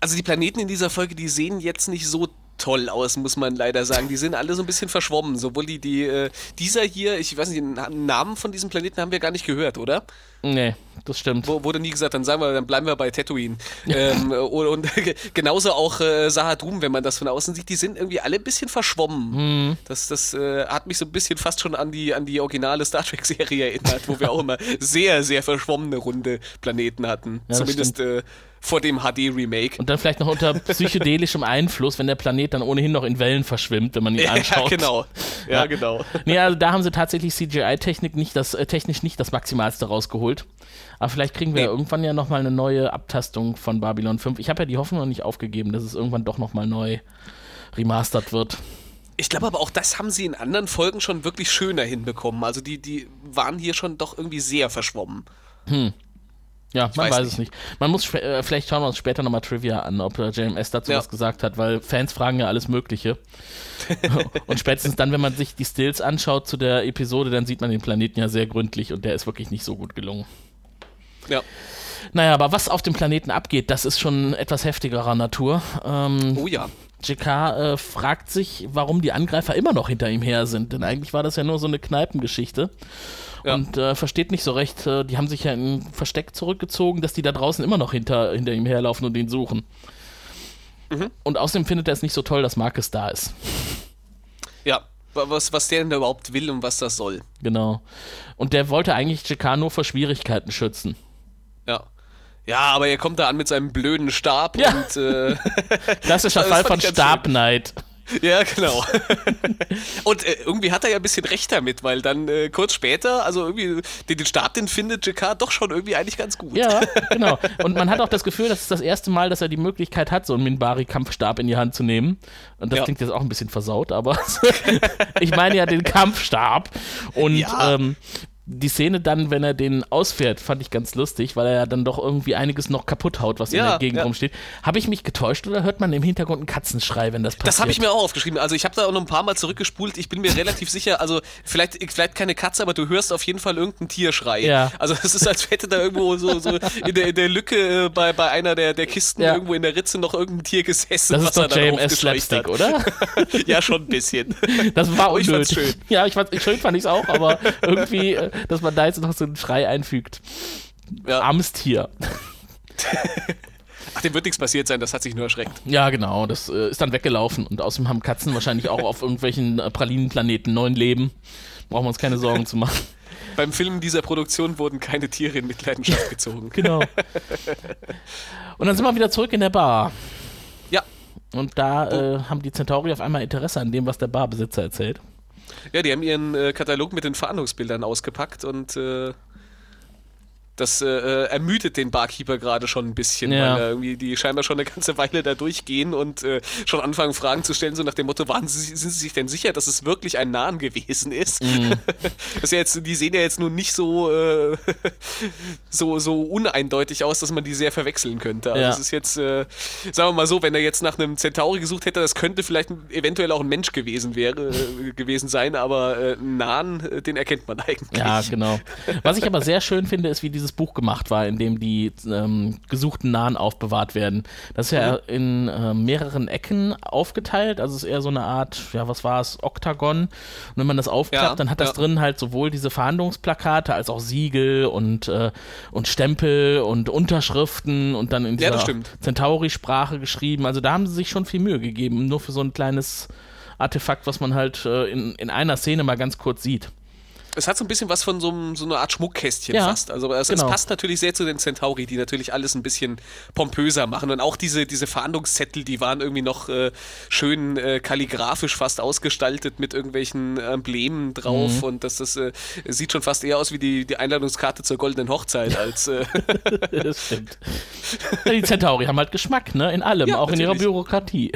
Also die Planeten in dieser Folge, die sehen jetzt nicht so toll aus, muss man leider sagen. Die sind alle so ein bisschen verschwommen. Sowohl die, die äh, dieser hier, ich weiß nicht, den Na- Namen von diesem Planeten haben wir gar nicht gehört, oder?
Nee, das stimmt.
Wo, wurde nie gesagt, dann sagen wir, dann bleiben wir bei Tatooine. ähm, und, und genauso auch äh, Sahadum, wenn man das von außen sieht, die sind irgendwie alle ein bisschen verschwommen. Das, das äh, hat mich so ein bisschen fast schon an die, an die originale Star Trek-Serie erinnert, wo wir auch immer sehr, sehr verschwommene runde Planeten hatten.
das
Zumindest äh, vor dem HD-Remake.
Und dann vielleicht noch unter psychedelischem Einfluss, wenn der Planet dann ohnehin noch in Wellen verschwimmt, wenn man ihn
Ja,
anschaut.
genau. Ja,
Ja.
genau.
Nee, also da haben sie tatsächlich CGI-Technik nicht das, äh, technisch nicht das Maximalste rausgeholt. Aber vielleicht kriegen wir
Nee.
ja irgendwann ja nochmal eine neue Abtastung von Babylon 5. Ich habe ja die Hoffnung noch nicht aufgegeben, dass es irgendwann doch nochmal neu remastert wird.
Ich glaube aber auch, das haben sie in anderen Folgen schon wirklich schöner hinbekommen. Also die, die waren hier schon doch irgendwie sehr verschwommen.
Ja, man
weiß
weiß, es nicht. Man muss äh, vielleicht schauen wir uns später nochmal Trivia an, ob äh, JMS dazu
Ja.
was gesagt hat, weil Fans fragen ja alles Mögliche. und spätestens dann, wenn man sich die Stills anschaut zu der Episode, dann sieht man den Planeten ja sehr gründlich und der ist wirklich nicht so gut gelungen.
Ja.
Naja, aber was auf dem Planeten abgeht, das ist schon etwas heftigerer Natur. Ähm,
Oh ja.
JK äh, fragt sich, warum die Angreifer immer noch hinter ihm her sind, denn eigentlich war das ja nur so eine Kneipengeschichte.
Ja.
Und äh, versteht nicht so recht, äh, die haben sich ja in ein Versteck zurückgezogen, dass die da draußen immer noch hinter, hinter ihm herlaufen und ihn suchen.
Mhm.
Und außerdem findet er es nicht so toll, dass Marcus da ist.
Ja, was, was der denn da überhaupt will und was das soll. Genau. Und der wollte eigentlich JK nur vor Schwierigkeiten schützen. Ja. Ja, aber er kommt da an mit seinem blöden Stab
Ja.
und äh,
Klassischer
Das
Fall von Stabneid.
ja, genau. und äh, irgendwie hat er ja ein bisschen recht damit, weil dann äh, kurz später, also irgendwie den, den Stab, den findet Jakar doch schon irgendwie eigentlich ganz gut.
Ja, genau. Und man hat auch das Gefühl, das ist das erste Mal, dass er die Möglichkeit hat, so einen Minbari-Kampfstab in die Hand zu nehmen. Und das
Ja.
klingt jetzt auch ein bisschen versaut, aber ich meine ja den Kampfstab. Und
Ja.
ähm, die Szene dann, wenn er den ausfährt, fand ich ganz lustig, weil er ja dann doch irgendwie einiges noch kaputt haut, was in
Ja,
der Gegend
ja.
rumsteht. Habe ich mich getäuscht oder hört man im Hintergrund einen Katzenschrei, wenn das passiert?
Das habe ich mir auch aufgeschrieben. Also ich habe da auch noch ein paar Mal zurückgespult. Ich bin mir relativ sicher, also vielleicht, vielleicht keine Katze, aber du hörst auf jeden Fall irgendeinen Tierschrei.
Ja.
Also es ist, als hätte da irgendwo so, so in, der, in der Lücke äh, bei, bei einer der, der Kisten
Ja.
irgendwo in der Ritze noch irgendein Tier gesessen.
Das
was
ist doch JMS Slapstick,
hat.
oder?
ja, schon ein bisschen.
Das war
ich
unnötig.
fand's schön.
Ja, ich fand, schön fand ich es auch, aber irgendwie, äh, dass man da jetzt noch so einen Schrei einfügt.
Ja.
Armes Tier.
Ach, dem wird nichts passiert sein, das hat sich nur erschreckt.
Ja, genau, das äh, ist dann weggelaufen. Und außerdem haben Katzen wahrscheinlich auch auf irgendwelchen äh, Pralinenplaneten neuen Leben. Brauchen wir uns keine Sorgen zu machen.
Beim Filmen dieser Produktion wurden keine Tiere in Mitleidenschaft gezogen.
Genau. Und dann sind wir wieder zurück in der Bar.
Ja.
Und da äh, haben die Centauri auf einmal Interesse an dem, was der Barbesitzer erzählt.
Ja, die haben ihren äh, Katalog mit den Fahndungsbildern ausgepackt und äh, das äh, äh, ermüdet den Barkeeper gerade schon ein bisschen,
Ja.
weil äh, irgendwie die scheinbar schon eine ganze Weile da durchgehen und äh, schon anfangen Fragen zu stellen, so nach dem Motto, waren sie, sind sie sich denn sicher, dass es wirklich ein Nahen gewesen ist?
Mhm.
das ist ja jetzt, die sehen ja jetzt nun nicht so, äh, so, so uneindeutig aus, dass man die sehr verwechseln könnte. Also
Ja.
es ist jetzt, äh, sagen wir mal so, wenn er jetzt nach einem Centauri gesucht hätte, das könnte vielleicht eventuell auch ein Mensch gewesen wäre, gewesen sein, aber äh, einen Nahen, den erkennt man eigentlich.
Ja, genau. Was ich aber sehr schön finde, ist, wie dieses Buch gemacht war, in dem die ähm, gesuchten Nahen aufbewahrt werden. Das ist ja in äh, mehreren Ecken aufgeteilt, also es ist eher so eine Art, ja, was war es, Oktagon. Und wenn man das aufklappt,
Ja,
dann hat das
ja.
drin halt sowohl diese Fahndungsplakate als auch Siegel und, äh, und Stempel und Unterschriften und dann in
Ja,
dieser
stimmt.
Centauri-Sprache geschrieben. Also da haben sie sich schon viel Mühe gegeben, nur für so ein kleines Artefakt, was man halt äh, in, in einer Szene mal ganz kurz sieht.
Es hat so ein bisschen was von so, einem- so einer Art Schmuckkästchen
Ja,
fast. Also es,
genau.
es passt natürlich sehr zu den Centauri, die natürlich alles ein bisschen pompöser machen. Und auch diese, diese Fahndungszettel, die waren irgendwie noch äh, schön äh, kalligrafisch fast ausgestaltet mit irgendwelchen Emblemen drauf.
Mhm.
Und das, das äh, sieht schon fast eher aus wie die, die Einladungskarte zur goldenen Hochzeit als. Äh,
Das stimmt. Die Centauri haben halt Geschmack, ne? In allem,
Ja,
auch in ihrer
natürlich.
Bürokratie.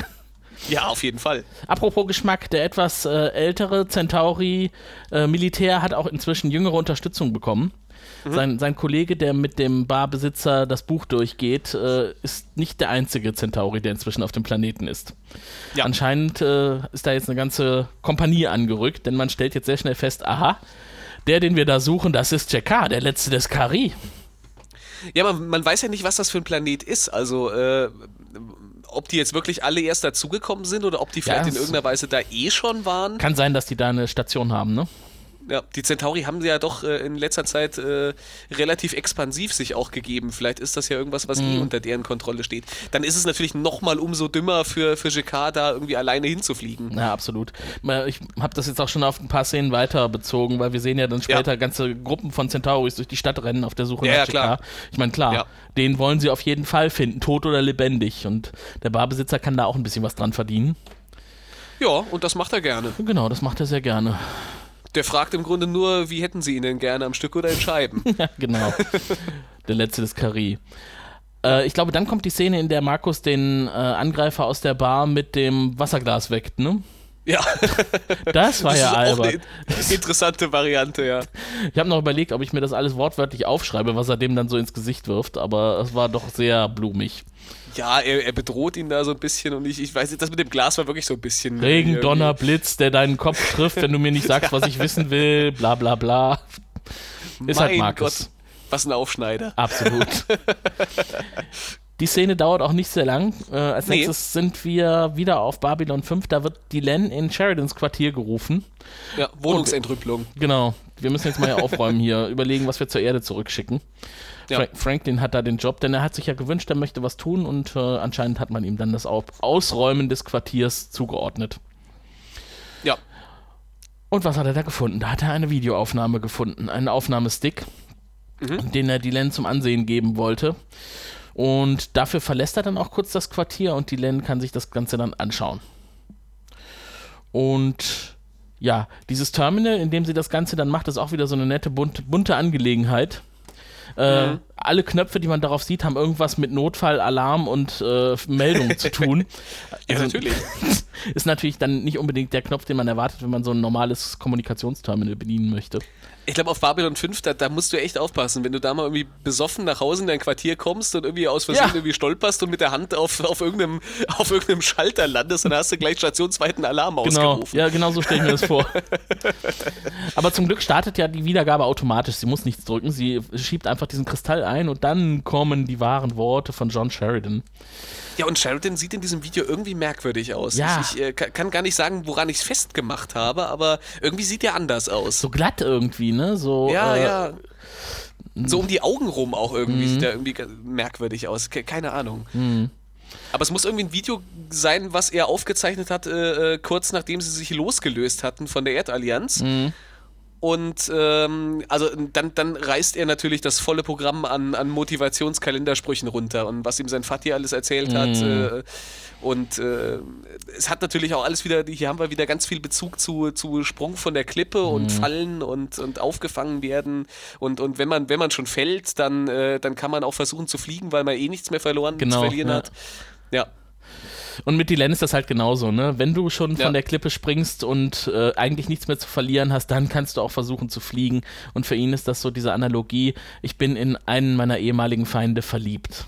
Ja, auf jeden Fall.
Apropos Geschmack, der etwas äh, ältere Centauri-Militär hat auch inzwischen jüngere Unterstützung bekommen.
Mhm.
Sein, sein Kollege, der mit dem Barbesitzer das Buch durchgeht, äh, ist nicht der einzige Centauri, der inzwischen auf dem Planeten ist.
Ja.
Anscheinend äh, ist da jetzt eine ganze Kompanie angerückt, denn man stellt jetzt sehr schnell fest, aha, der, den wir da suchen, das ist Jakar, der letzte des Kari.
Ja, man, man weiß ja nicht, was das für ein Planet ist. Also, äh, ob die jetzt wirklich alle erst dazugekommen sind oder ob die vielleicht in
es-
irgendeiner Weise da eh schon waren.
Kann sein, dass die da eine Station haben, ne?
Ja, die Centauri haben ja doch äh, in letzter Zeit äh, relativ expansiv sich auch gegeben. Vielleicht ist das ja irgendwas, was eh unter deren Kontrolle steht. Dann ist es natürlich nochmal umso dümmer für, für Jakar da irgendwie alleine hinzufliegen.
Ja, absolut. Ich habe das jetzt auch schon auf ein paar Szenen weiter bezogen, weil wir sehen ja dann später ganze Gruppen von Centauris durch die Stadt rennen auf der Suche
Ja,
nach
ja, klar.
Ich meine, klar,
Ja.
den wollen sie auf jeden Fall finden, tot oder lebendig. Und der Barbesitzer kann da auch ein bisschen was dran verdienen.
Ja, und das macht er gerne.
Genau, das macht er sehr gerne.
Der fragt im Grunde nur, wie hätten sie ihn denn gerne am Stück oder in Scheiben?
Ja, genau. der letzte des Kari. Äh, ich glaube, dann kommt die Szene, in der Markus den äh, Angreifer aus der Bar mit dem Wasserglas weckt, ne?
Ja,
Das war
das
ja albern.
eine interessante Variante, ja.
Ich habe noch überlegt, ob ich mir das alles wortwörtlich aufschreibe, was er dem dann so ins Gesicht wirft, aber es war doch sehr blumig.
Ja, er, er bedroht ihn da so ein bisschen und ich, ich weiß nicht, das mit dem Glas war wirklich so ein bisschen.
Regen, Donner, Blitz, der deinen Kopf trifft, wenn du mir nicht sagst, was ich wissen will, bla bla bla. Ist halt
Mein
Markus.
Gott, was ein Aufschneider.
Absolut. Die Szene dauert auch nicht sehr lang. Äh, als
Nee.
nächstes sind wir wieder auf Babylon 5. Da wird die Len in Sheridans Quartier gerufen.
Ja, Wohnungsentrüppelung.
Genau. Wir müssen jetzt mal hier aufräumen hier, überlegen, was wir zur Erde zurückschicken.
Ja.
Frank Franklin hat da den Job, denn er hat sich ja gewünscht, er möchte was tun und äh, anscheinend hat man ihm dann das Au- Ausräumen des Quartiers zugeordnet.
Ja.
Und was hat er da gefunden? Da hat er eine Videoaufnahme gefunden, einen Aufnahmestick. den er Dylan zum Ansehen geben wollte. Und dafür verlässt er dann auch kurz das Quartier und Dylan kann sich das Ganze dann anschauen. Und ja, dieses Terminal, in dem sie das Ganze dann macht, ist auch wieder so eine nette, bunte, bunte Angelegenheit. Äh,
Mhm.
Alle Knöpfe, die man darauf sieht, haben irgendwas mit Notfall, Alarm und äh, Meldung zu tun.
Ja,
Also,
natürlich.
Ist natürlich dann nicht unbedingt der Knopf, den man erwartet, wenn man so ein normales Kommunikationsterminal bedienen möchte.
Ich glaube, auf Babylon 5, da, da musst du echt aufpassen. Wenn du da mal irgendwie besoffen nach Hause in dein Quartier kommst und irgendwie aus Versehen
Ja.
irgendwie stolperst und mit der Hand auf, auf, irgendeinem, auf irgendeinem Schalter landest, dann hast du gleich stationsweiten Alarm
Genau,
ausgerufen.
ja, genau so stelle ich mir das vor. Aber zum Glück startet ja die Wiedergabe automatisch. Sie muss nichts drücken. Sie schiebt einfach diesen Kristall ein und dann kommen die wahren Worte von John Sheridan.
Ja, und Sheridan sieht in diesem Video irgendwie merkwürdig aus.
Ja.
Ich, ich äh, ka- kann gar nicht sagen, woran ich es festgemacht habe, aber irgendwie sieht er anders aus.
So glatt irgendwie, ne? So,
ja,
äh,
ja. So um die Augen rum auch irgendwie sieht er irgendwie merkwürdig aus. Ke- Keine Ahnung. Aber es muss irgendwie ein Video sein, was er aufgezeichnet hat, äh, äh, kurz nachdem sie sich losgelöst hatten von der Erdallianz. Und ähm, also dann, dann reißt er natürlich das volle Programm an, an Motivationskalendersprüchen runter und was ihm sein Vati alles erzählt hat. Äh, und äh, es hat natürlich auch alles wieder, hier haben wir wieder ganz viel Bezug zu, zu Sprung von der Klippe und Fallen und, und aufgefangen werden. Und, und wenn man, wenn man schon fällt, dann, äh, dann kann man auch versuchen zu fliegen, weil man eh nichts mehr verloren
Genau,
zu verlieren
ja.
hat. Ja.
Und mit Dylan ist das halt genauso, ne? Wenn du schon
Ja.
von der Klippe springst und äh, eigentlich nichts mehr zu verlieren hast, dann kannst du auch versuchen zu fliegen. Und für ihn ist das so diese Analogie, ich bin in einen meiner ehemaligen Feinde verliebt.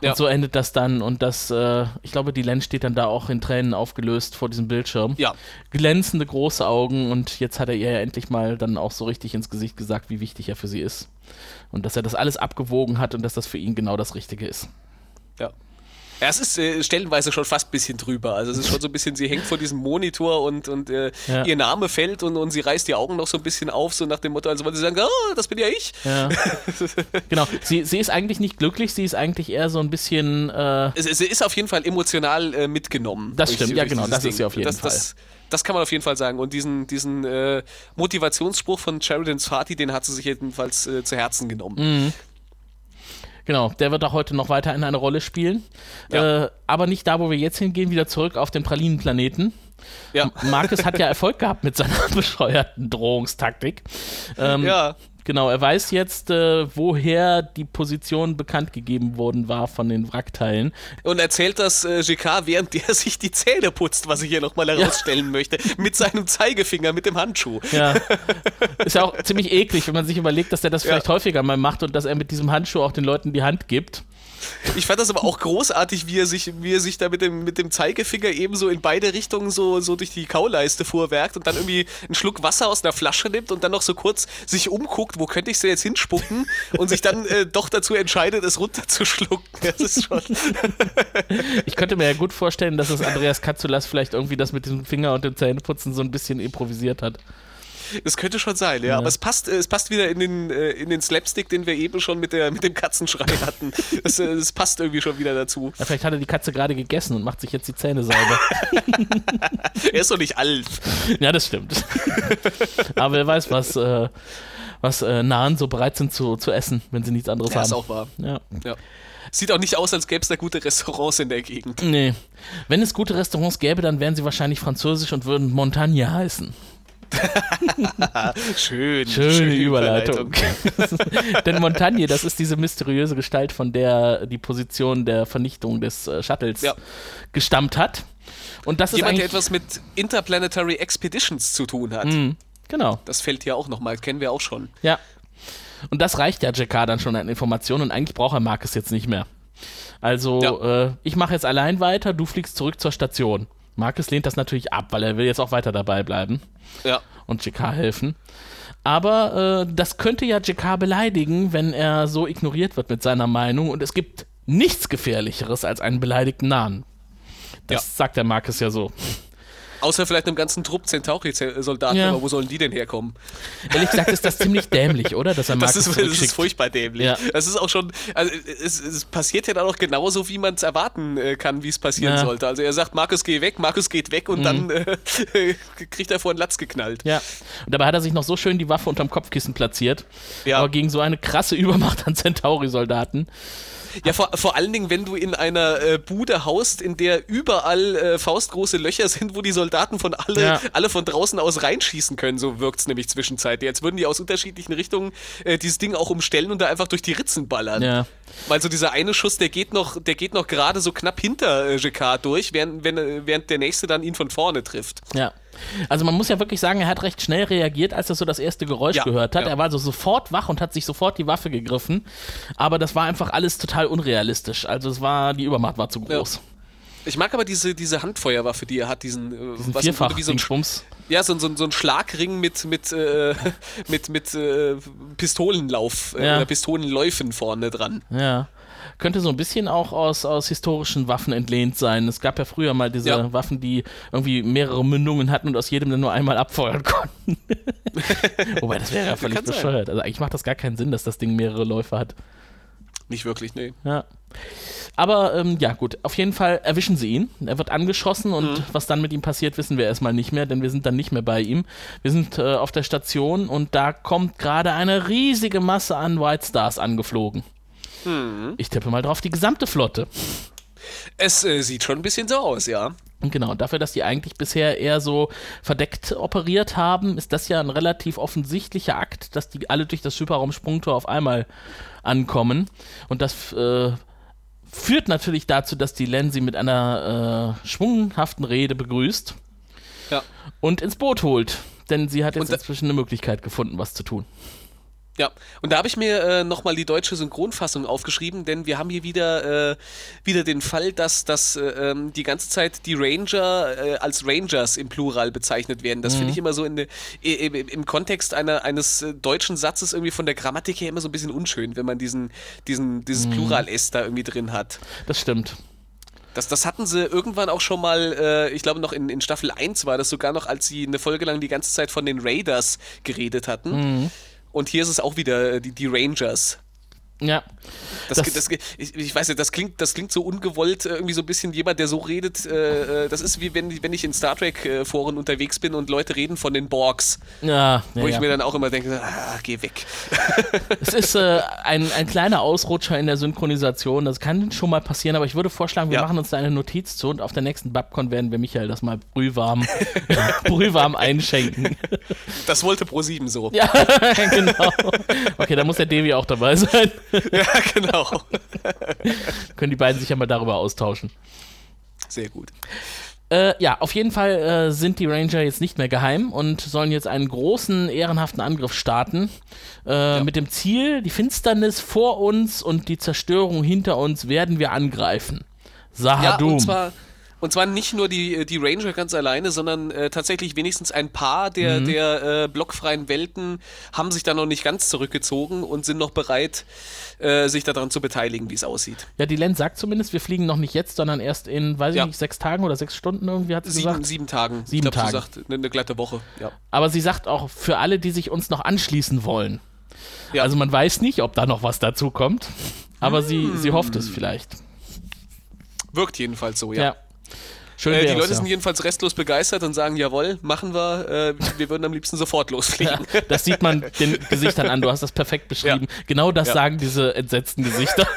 Ja.
Und so endet das dann und das, äh, ich glaube, Dylan steht dann da auch in Tränen aufgelöst vor diesem Bildschirm.
Ja.
Glänzende große Augen und jetzt hat er ihr ja endlich mal dann auch so richtig ins Gesicht gesagt, wie wichtig er für sie ist. Und dass er das alles abgewogen hat und dass das für ihn genau das Richtige ist.
Ja. Ja, es ist äh, stellenweise schon fast ein bisschen drüber. Also es ist schon so ein bisschen, sie hängt vor diesem Monitor und, und äh,
Ja.
ihr Name fällt und, und sie reißt die Augen noch so ein bisschen auf, so nach dem Motto, also weil sie sagen, oh, das bin ja ich.
Ja. genau. Sie, sie ist eigentlich nicht glücklich, sie ist eigentlich eher so ein bisschen. Äh,
Es, sie ist auf jeden Fall emotional äh, mitgenommen.
Das stimmt, ja, genau, das ist sie auf jeden
das, Das, das kann man auf jeden Fall sagen. Und diesen, diesen äh, Motivationsspruch von Sheridan Fati, den hat sie sich jedenfalls äh, zu Herzen genommen.
Mhm. Genau, der wird auch heute noch weiter eine Rolle spielen.
Ja.
Äh, aber nicht da, wo wir jetzt hingehen, wieder zurück auf den Pralinenplaneten.
Ja.
Marcus hat ja Erfolg gehabt mit seiner bescheuerten Drohungstaktik. Ähm,
Ja.
Genau, er weiß jetzt, äh, woher die Position bekannt gegeben worden war von den Wrackteilen.
Und erzählt das äh, GK, während der sich die Zähne putzt, was ich hier nochmal herausstellen möchte, mit seinem Zeigefinger, mit dem Handschuh.
Ja. Ist ja auch ziemlich eklig, wenn man sich überlegt, dass er das
Ja.
vielleicht häufiger mal macht und dass er mit diesem Handschuh auch den Leuten die Hand gibt.
Ich fand das aber auch großartig, wie er sich, wie er sich da mit dem, mit dem Zeigefinger eben so in beide Richtungen so, so durch die Kauleiste fuhrwerkt und dann irgendwie einen Schluck Wasser aus einer Flasche nimmt und dann noch so kurz sich umguckt, wo könnte ich sie jetzt hinspucken und sich dann äh, doch dazu entscheidet, es runterzuschlucken. Das ist schon.
Ich könnte mir ja gut vorstellen, dass das Andreas Katzulas vielleicht irgendwie das mit dem Finger und dem Zähneputzen so ein bisschen improvisiert hat.
Das könnte schon sein, ja. Aber es passt, äh, es passt wieder in den, äh, in den Slapstick, den wir eben schon mit, der, mit dem Katzenschrei hatten. Das, äh, das passt irgendwie schon wieder dazu.
Ja, vielleicht hat er die Katze gerade gegessen und macht sich jetzt die Zähne sauber.
Er ist doch nicht alt.
ja, das stimmt. Aber wer weiß, was, äh, was äh, Nahen so bereit sind zu, zu essen, wenn sie nichts anderes
Ja,
haben.
ist auch wahr.
Ja.
Ja. Sieht auch nicht aus, als gäbe es da gute Restaurants in der Gegend.
Nee. Wenn es gute Restaurants gäbe, dann wären sie wahrscheinlich französisch und würden Montagne heißen.
Schön.
Schöne, Überleitung. Denn Montagne, das ist diese mysteriöse Gestalt, von der die Position der Vernichtung des äh, Shuttles
Ja.
gestammt hat. Und das ist
Jemand, der
eigentlich
etwas mit Interplanetary Expeditions zu tun hat.
Mhm. genau,
Das fällt hier auch nochmal, kennen wir auch schon.
ja. Und das reicht ja Jakar dann schon an Informationen und eigentlich braucht er Marcus jetzt nicht mehr. Also,
Ja.
äh, ich mache jetzt allein weiter, du fliegst zurück zur Station. Marcus lehnt das natürlich ab, weil er will jetzt auch weiter dabei bleiben
Ja.
und JK helfen. Aber äh, das könnte ja JK beleidigen, wenn er so ignoriert wird mit seiner Meinung. Und es gibt nichts Gefährlicheres als einen beleidigten Nahen. Das sagt der Marcus ja so.
Außer vielleicht einem ganzen Trupp Centauri-Soldaten,
Ja.
aber wo sollen die denn herkommen?
Ehrlich gesagt ist das ziemlich dämlich, oder? Dass er
Das ist, das ist furchtbar dämlich.
Ja.
Das ist auch schon, also es, es passiert ja dann auch genauso, wie man es erwarten äh, kann, wie es passieren
Ja.
sollte. Also er sagt, Markus, geh weg, Markus geht weg und dann äh, kriegt er vor den Latz geknallt.
Ja, und dabei hat er sich noch so schön die Waffe unterm Kopfkissen platziert.
Ja.
Aber gegen so eine krasse Übermacht an Centauri-Soldaten.
Ja, vor, vor allen Dingen, wenn du in einer äh, Bude haust, in der überall äh, faustgroße Löcher sind, wo die Soldaten von alle,
Ja.
alle von draußen aus reinschießen können, so wirkt es nämlich zwischenzeitlich. Jetzt würden die aus unterschiedlichen Richtungen äh, dieses Ding auch umstellen und da einfach durch die Ritzen ballern.
Ja.
Weil so dieser eine Schuss, der geht noch, der geht noch gerade so knapp hinter äh, Jacquard durch, während, wenn, äh, während der nächste dann ihn von vorne trifft.
Ja. Also man muss ja wirklich sagen, er hat recht schnell reagiert, als er so das erste Geräusch
Ja,
gehört hat.
ja.
Er war so sofort wach und hat sich sofort die Waffe gegriffen. Aber das war einfach alles total unrealistisch. Also es war, die Übermacht war zu groß.
Ich mag aber diese, diese Handfeuerwaffe, die er hat, diesen, äh,
Diesen
was Grunde wie so ein,
Vierfach-Dingsbums.
ja, so, ein- so, so ein Schlagring mit, mit, äh, mit, mit äh, Pistolenlauf, äh,
Ja.
Pistolenläufen vorne dran.
Ja. Könnte so ein bisschen auch aus, aus historischen Waffen entlehnt sein. Es gab ja früher mal diese
Ja.
Waffen, die irgendwie mehrere Mündungen hatten und aus jedem dann nur einmal abfeuern konnten. Wobei, das wäre ja völlig
Kann sein.
bescheuert. Also eigentlich macht das gar keinen Sinn, dass das Ding mehrere Läufe hat.
Nicht wirklich, nee.
Ja. Aber ähm, ja, gut, auf jeden Fall erwischen sie ihn. Er wird angeschossen und
Mhm.
was dann mit ihm passiert, wissen wir erstmal nicht mehr, denn wir sind dann nicht mehr bei ihm. Wir sind äh, auf der Station und da kommt gerade eine riesige Masse an White Stars angeflogen.
Mhm.
Ich tippe mal drauf, die gesamte Flotte.
Es äh, sieht schon ein bisschen so aus, ja.
Genau, dafür, dass die eigentlich bisher eher so verdeckt operiert haben, ist das ja ein relativ offensichtlicher Akt, dass die alle durch das Hyperraumsprungtor auf einmal ankommen. Und das äh, führt natürlich dazu, dass die Len sie mit einer äh, schwunghaften Rede begrüßt
Ja.
und ins Boot holt. Denn sie hat jetzt inzwischen eine Möglichkeit gefunden, was zu tun.
Ja, und da habe ich mir äh, nochmal die deutsche Synchronfassung aufgeschrieben, denn wir haben hier wieder, äh, wieder den Fall, dass, dass äh, ähm, die ganze Zeit die Ranger äh, als Rangers im Plural bezeichnet werden. Das finde ich immer so in, de- i- i- im Kontext einer, eines äh, deutschen Satzes irgendwie von der Grammatik her immer so ein bisschen unschön, wenn man diesen, diesen, dieses Plural-S da irgendwie drin hat.
Das stimmt.
Das, das hatten sie irgendwann auch schon mal, äh, ich glaube noch in, in Staffel 1 war das sogar noch, als sie eine Folge lang die ganze Zeit von den Raiders geredet hatten. Und hier ist es auch wieder äh, die, die Rangers.
Ja.
Das,
Das-
das, ich, ich weiß nicht, das klingt, das klingt so ungewollt, äh, irgendwie so ein bisschen jemand, der so redet. Äh, äh, das ist wie wenn, wenn ich in Star Trek-Foren unterwegs bin und Leute reden von den Borgs,
Ja, ja,
wo ich
ja.
mir dann auch immer denke, ah, geh weg.
Es ist äh, ein, ein kleiner Ausrutscher in der Synchronisation. Das kann schon mal passieren, aber ich würde vorschlagen, wir
Ja.
machen uns da eine Notiz zu und auf der nächsten Babcon werden wir Michael das mal brühwarm, brühwarm einschenken.
Das wollte Pro7 so.
Ja, genau. Okay, da muss der Devi auch dabei sein.
ja genau.
Können die beiden sich ja mal darüber austauschen.
Sehr gut.
Äh, ja, auf jeden Fall äh, sind die Ranger jetzt nicht mehr geheim und sollen jetzt einen großen, ehrenhaften Angriff starten. Äh, Mit dem Ziel, die Finsternis vor uns und die Zerstörung hinter uns werden wir angreifen.
Ja,
Sahadum.
und zwar, und zwar nicht nur die, die Ranger ganz alleine, sondern äh, tatsächlich wenigstens ein paar der,
Mhm.
der äh, blockfreien Welten haben sich da noch nicht ganz zurückgezogen und sind noch bereit, äh, sich daran zu beteiligen, wie es aussieht.
ja, die Len sagt zumindest, wir fliegen noch nicht jetzt, sondern erst in, weiß
Ja.
ich nicht, sechs Tagen oder sechs Stunden irgendwie, hat sie
Sieben,
gesagt.
sieben Tagen.
Sieben
ich glaub,
Tagen.
Sie sagt, eine, eine glatte Woche. Ja.
Aber sie sagt auch, für alle, die sich uns noch anschließen wollen.
Ja.
Also man weiß nicht, ob da noch was dazu kommt, aber sie, sie hofft es vielleicht.
Wirkt jedenfalls so,
Ja.
ja.
Schön
Äh, die Leute
ja.
sind jedenfalls restlos begeistert und sagen, jawohl, machen wir. Äh, wir würden am liebsten sofort losfliegen.
Das sieht man den Gesichtern an. Du hast das perfekt beschrieben. Genau das
Ja.
sagen diese entsetzten Gesichter.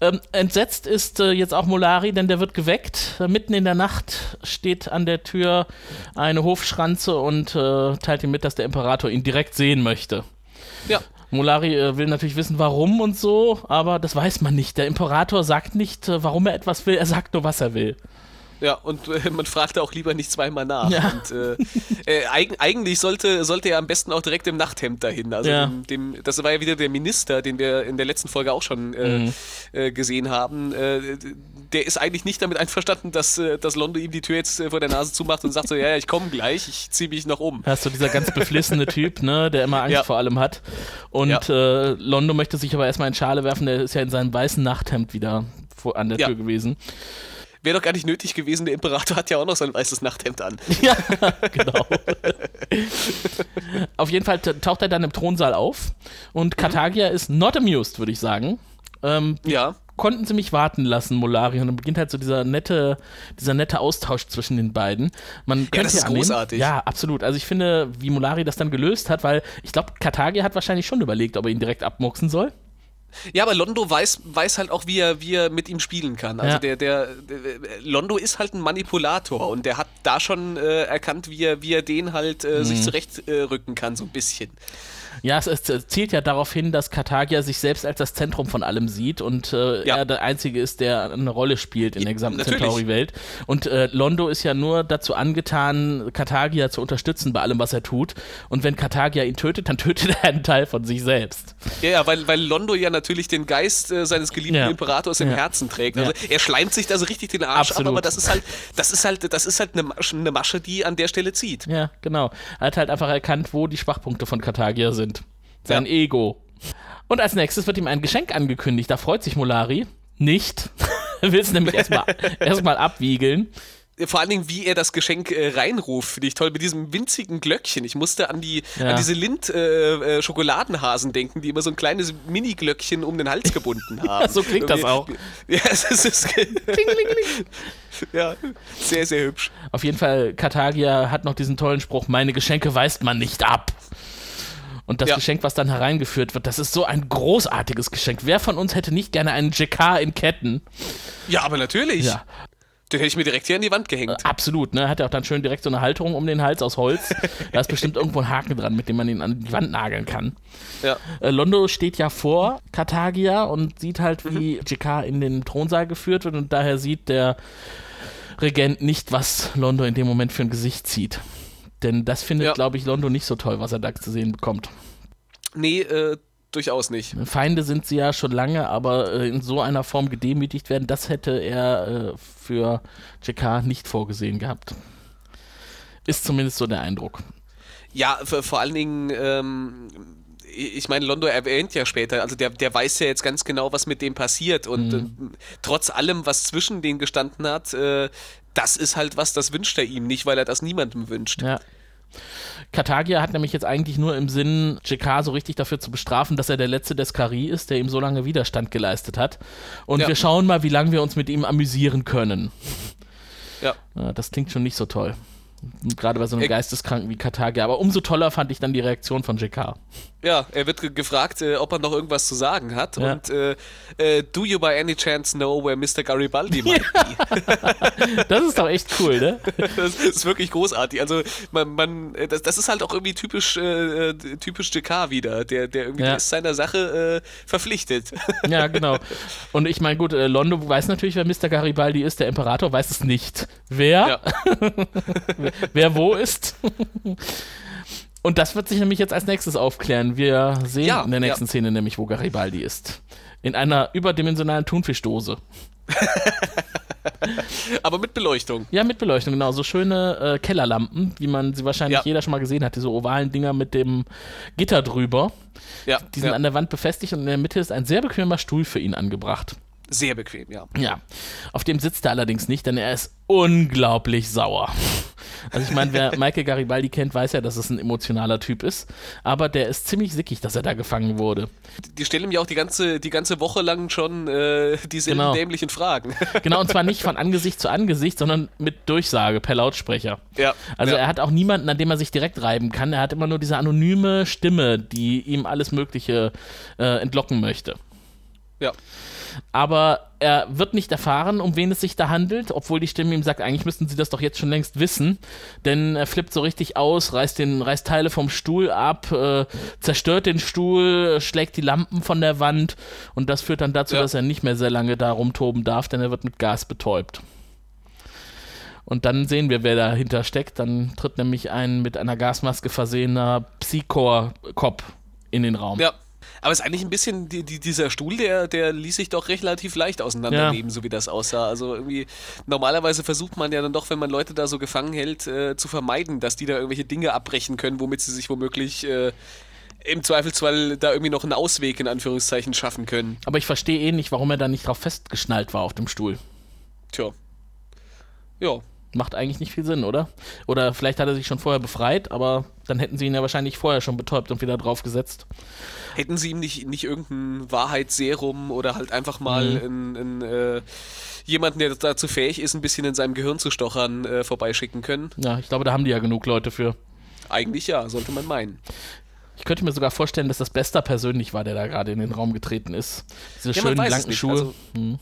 ähm, entsetzt ist äh, jetzt auch Molari, denn der wird geweckt. Äh, mitten in der Nacht steht an der Tür eine Hofschranze und äh, teilt ihm mit, dass der Imperator ihn direkt sehen möchte.
Ja.
Molari äh, will natürlich wissen, warum und so, aber das weiß man nicht. Der Imperator sagt nicht, äh, warum er etwas will, er sagt nur, was er will.
Ja, und äh, man fragt auch lieber nicht zweimal nach.
Ja.
Und, äh, äh, eig eigentlich sollte, sollte er am besten auch direkt im Nachthemd dahin. Also
Ja.
dem, dem, das war ja wieder der Minister, den wir in der letzten Folge auch schon äh,
Mhm.
äh, gesehen haben. Äh, der ist eigentlich nicht damit einverstanden, dass, dass Londo ihm die Tür jetzt vor der Nase zumacht und sagt so, ja, ja, ich komme gleich, ich ziehe mich noch um.
Hast du dieser ganz beflissene Typ, ne, der immer Angst
Ja.
vor allem hat. Und Londo möchte sich aber erstmal in Schale werfen, der ist ja in seinem weißen Nachthemd wieder vor, an der. Tür gewesen.
Wäre doch gar nicht nötig gewesen, der Imperator hat ja auch noch sein weißes Nachthemd an.
Ja, genau. auf jeden Fall taucht er dann im Thronsaal auf und Kartagia ist not amused, würde ich sagen. Ähm,
Ja.
konnten sie mich warten lassen, Molari. Und dann beginnt halt so dieser nette, dieser nette Austausch zwischen den beiden. Man könnte
das ist
annehmen-
großartig.
Ja, absolut. Also ich finde, wie Molari das dann gelöst hat, weil ich glaube, Kartagia hat wahrscheinlich schon überlegt, ob er ihn direkt abmuchsen soll.
Ja, aber Londo weiß, weiß halt auch, wie er, wie er mit ihm spielen kann. Also
Ja.
der, der, der Londo ist halt ein Manipulator und der hat da schon äh, erkannt, wie er, wie er den halt äh,
Mhm.
sich zurechtrücken äh, rücken kann, so ein bisschen.
Ja, es, es zielt ja darauf hin, dass Kartagia sich selbst als das Zentrum von allem sieht und äh,
Ja.
er der Einzige ist, der eine Rolle spielt in der gesamten. Centauri-Welt. Und äh, Londo ist ja nur dazu angetan, Kartagia zu unterstützen bei allem, was er tut. Und wenn Kartagia ihn tötet, dann tötet er einen Teil von sich selbst.
Ja, ja, weil, weil Londo ja natürlich den Geist äh, seines geliebten
Ja.
Imperators im. Herzen trägt. Also er schleimt sich da so richtig den Arsch
Absolut.
ab, aber das ist halt, das ist halt, das ist halt eine Masche, eine Masche, die an der Stelle zieht.
Ja, genau. Er hat halt einfach erkannt, wo die Schwachpunkte von Kartagia sind. Sein
Ja.
Ego. Und als nächstes wird ihm ein Geschenk angekündigt. Da freut sich Molari. Nicht. Er will es nämlich erstmal erstmal abwiegeln.
Vor allen Dingen, wie er das Geschenk äh, reinruft, finde ich toll, mit diesem winzigen Glöckchen. Ich musste an die
Ja.
an diese Lind äh, äh, denken, die immer so ein kleines Mini-Glöckchen um den Hals gebunden haben.
so klingt das auch.
Ja, es ist, es ist ja, sehr, sehr hübsch.
Auf jeden Fall, Kartagia hat noch diesen tollen Spruch, meine Geschenke weist man nicht ab. Und das
Ja.
Geschenk, was dann hereingeführt wird, das ist so ein großartiges Geschenk. Wer von uns hätte nicht gerne einen JK in Ketten?
Ja, aber natürlich.
Ja,
Den hätte ich mir direkt hier an die Wand gehängt.
absolut. Ne? Hat er auch dann schön direkt so eine Halterung um den Hals aus Holz. da ist bestimmt irgendwo ein Haken dran, mit dem man ihn an die Wand nageln kann.
Ja.
Äh, Londo steht ja vor Kartagia und sieht halt, wie JK in den Thronsaal geführt wird und daher sieht der Regent nicht, was Londo in dem Moment für ein Gesicht zieht. Denn das findet,
Ja.
glaube ich, Londo nicht so toll, was er da zu sehen bekommt.
Nee, äh, durchaus nicht.
Feinde sind sie ja schon lange, aber äh, in so einer Form gedemütigt werden, das hätte er äh, für JK nicht vorgesehen gehabt. Ist zumindest so der Eindruck.
Ja, vor, vor allen Dingen, ähm, ich meine, Londo erwähnt ja später, also der, der weiß ja jetzt ganz genau, was mit dem passiert und ähm, trotz allem, was zwischen denen gestanden hat, äh, das ist halt was, das wünscht er ihm nicht, weil er das niemandem wünscht.
Ja. Kartagia hat nämlich jetzt eigentlich nur im Sinn, JK so richtig dafür zu bestrafen, dass er der letzte Deskari ist, der ihm so lange Widerstand geleistet hat. Und
Ja.
wir schauen mal, wie lange wir uns mit ihm amüsieren können.
Ja,
das klingt schon nicht so toll. Gerade bei so einem Geisteskranken wie Kartagia. Aber umso toller fand ich dann die Reaktion von JK.
Ja, er wird ge gefragt, äh, ob er noch irgendwas zu sagen hat.
Ja.
Und äh, äh, do you by any chance know where Mr. Garibaldi might be?
Das ist doch echt cool, ne?
Das ist wirklich großartig. Also man, man äh, das, das ist halt auch irgendwie typisch, äh, äh, typisch JK wieder. Der, der irgendwie
Ja.
ist seiner Sache verpflichtet.
Ja, genau. Und ich meine, gut, äh, Londo weiß natürlich, wer Mr. Garibaldi ist, der Imperator weiß es nicht. Wer?
Ja.
Wer wo ist. Und das wird sich nämlich jetzt als nächstes aufklären. Wir sehen
Ja,
in der nächsten
ja.
Szene nämlich, wo Garibaldi ist. In einer überdimensionalen Thunfischdose.
Aber mit Beleuchtung.
Ja, mit Beleuchtung, genau. So schöne äh, Kellerlampen, wie man sie wahrscheinlich
Ja.
jeder schon mal gesehen hat. Diese ovalen Dinger mit dem Gitter drüber.
Ja,
Die sind an der Wand befestigt und in der Mitte ist ein sehr bequemer Stuhl für ihn angebracht.
Sehr bequem, ja.
Ja, auf dem sitzt er allerdings nicht, denn er ist unglaublich sauer. Also ich meine, wer Michael Garibaldi kennt, weiß ja, dass es ein emotionaler Typ ist, aber der ist ziemlich sickig, dass er da gefangen wurde.
Die stellen ihm ja auch die ganze, die ganze Woche lang schon äh, dieselben
Genau.
dämlichen Fragen.
Genau, und zwar nicht von Angesicht zu Angesicht, sondern mit Durchsage per Lautsprecher.
ja.
Also
ja.
er hat auch niemanden, an dem er sich direkt reiben kann. Er hat immer nur diese anonyme Stimme, die ihm alles Mögliche äh, entlocken möchte.
ja.
Aber er wird nicht erfahren, um wen es sich da handelt, obwohl die Stimme ihm sagt, eigentlich müssten sie das doch jetzt schon längst wissen, denn er flippt so richtig aus, reißt, den, reißt Teile vom Stuhl ab, äh, zerstört den Stuhl, schlägt die Lampen von der Wand und das führt dann dazu,
Ja.
dass er nicht mehr sehr lange da rumtoben darf, denn er wird mit Gas betäubt. Und dann sehen wir, wer dahinter steckt. Dann tritt nämlich ein mit einer Gasmaske versehener Psychor-Cop in den Raum.
Ja. Aber es ist eigentlich ein bisschen, die, die, dieser Stuhl, der, der ließ sich doch relativ leicht auseinandernehmen, so wie das aussah. Also irgendwie, normalerweise versucht man ja dann doch, wenn man Leute da so gefangen hält, äh, zu vermeiden, dass die da irgendwelche Dinge abbrechen können, womit sie sich womöglich äh, im Zweifelsfall da irgendwie noch einen Ausweg in Anführungszeichen schaffen können.
Aber ich verstehe eh nicht, warum er da nicht drauf festgeschnallt war auf dem Stuhl.
Tja. Ja.
Macht eigentlich nicht viel Sinn, oder? Oder vielleicht hat er sich schon vorher befreit, aber dann hätten sie ihn ja wahrscheinlich vorher schon betäubt und wieder draufgesetzt.
Hätten sie ihm nicht, nicht irgendein Wahrheitsserum oder halt einfach mal
Mhm.
einen, einen, äh, jemanden, der dazu fähig ist, ein bisschen in seinem Gehirn zu stochern, äh, vorbeischicken können?
Ja, ich glaube, da haben die ja genug Leute für.
Eigentlich ja, sollte man meinen.
Ich könnte mir sogar vorstellen, dass das Bester persönlich war, der da gerade in den Raum getreten ist. Diese
Ja,
schönen blanken. Schuhe.
Also-
Hm.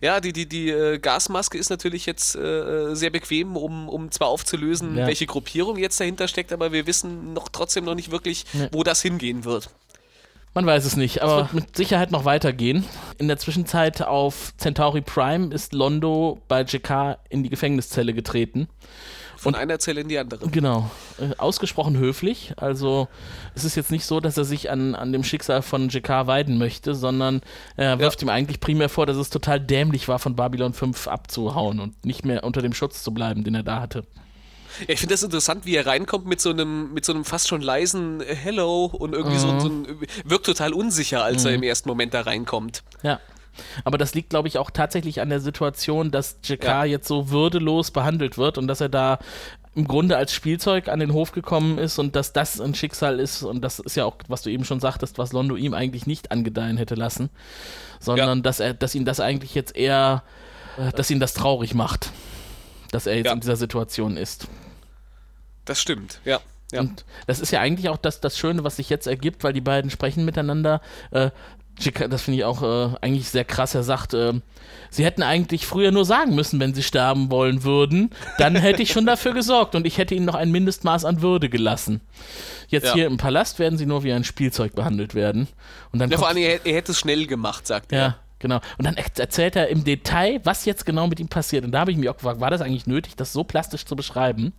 Ja, die, die, die äh, Gasmaske ist natürlich jetzt äh, sehr bequem, um, um zwar aufzulösen,
Ja.
welche Gruppierung jetzt dahinter steckt, aber wir wissen noch trotzdem noch nicht wirklich,
Ja.
wo das hingehen wird.
Man weiß es nicht, aber wird mit Sicherheit noch weitergehen. In der Zwischenzeit auf Centauri Prime ist Londo bei JK in die Gefängniszelle getreten.
Von einer Zelle in die andere.
Genau. Äh, ausgesprochen höflich. Also es ist jetzt nicht so, dass er sich an, an dem Schicksal von JK weiden möchte, sondern er wirft ihm eigentlich primär vor, dass es total dämlich war, von Babylon 5 abzuhauen und nicht mehr unter dem Schutz zu bleiben, den er da hatte.
Ja, ich finde das interessant, wie er reinkommt mit so einem, mit so einem fast schon leisen äh, Hello und irgendwie so, so ein, wirkt total unsicher, als er im ersten Moment da reinkommt.
Ja. Aber das liegt, glaube ich, auch tatsächlich an der Situation, dass JK
Ja.
jetzt so würdelos behandelt wird und dass er da im Grunde als Spielzeug an den Hof gekommen ist und dass das ein Schicksal ist und das ist ja auch, was du eben schon sagtest, was Londo ihm eigentlich nicht angedeihen hätte lassen, sondern
Ja.
dass er, dass ihn das eigentlich jetzt eher, äh, dass ihn das traurig macht, dass er jetzt
Ja.
in dieser Situation ist.
Das stimmt, ja. ja.
Und das ist ja eigentlich auch das, das Schöne, was sich jetzt ergibt, weil die beiden sprechen miteinander. Äh, das finde ich auch äh, eigentlich sehr krass. Er sagt, äh, sie hätten eigentlich früher nur sagen müssen, wenn sie sterben wollen würden. Dann hätte ich schon dafür gesorgt und ich hätte ihnen noch ein Mindestmaß an Würde gelassen. Jetzt
Ja.
hier im Palast werden sie nur wie ein Spielzeug behandelt werden. Und dann
ja vor allem, er, er hätte es schnell gemacht, sagt er.
ja, genau. Und dann er- erzählt er im Detail, was jetzt genau mit ihm passiert. Und da habe ich mich auch gefragt, war das eigentlich nötig, das so plastisch zu beschreiben?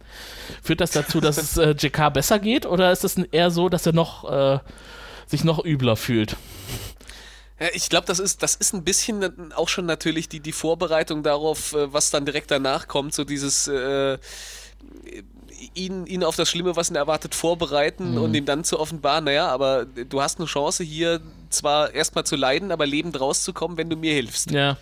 Führt das dazu, dass es äh, JK besser geht oder ist es eher so, dass er noch äh, sich noch übler fühlt?
Ja, ich glaube, das ist, das ist ein bisschen auch schon natürlich die, die Vorbereitung darauf, äh, was dann direkt danach kommt, so dieses äh, ihn, ihn auf das Schlimme, was ihn erwartet, vorbereiten und ihm dann zu offenbaren, naja, aber du hast eine Chance hier zwar erstmal zu leiden, aber lebend rauszukommen, wenn du mir hilfst.
Ja.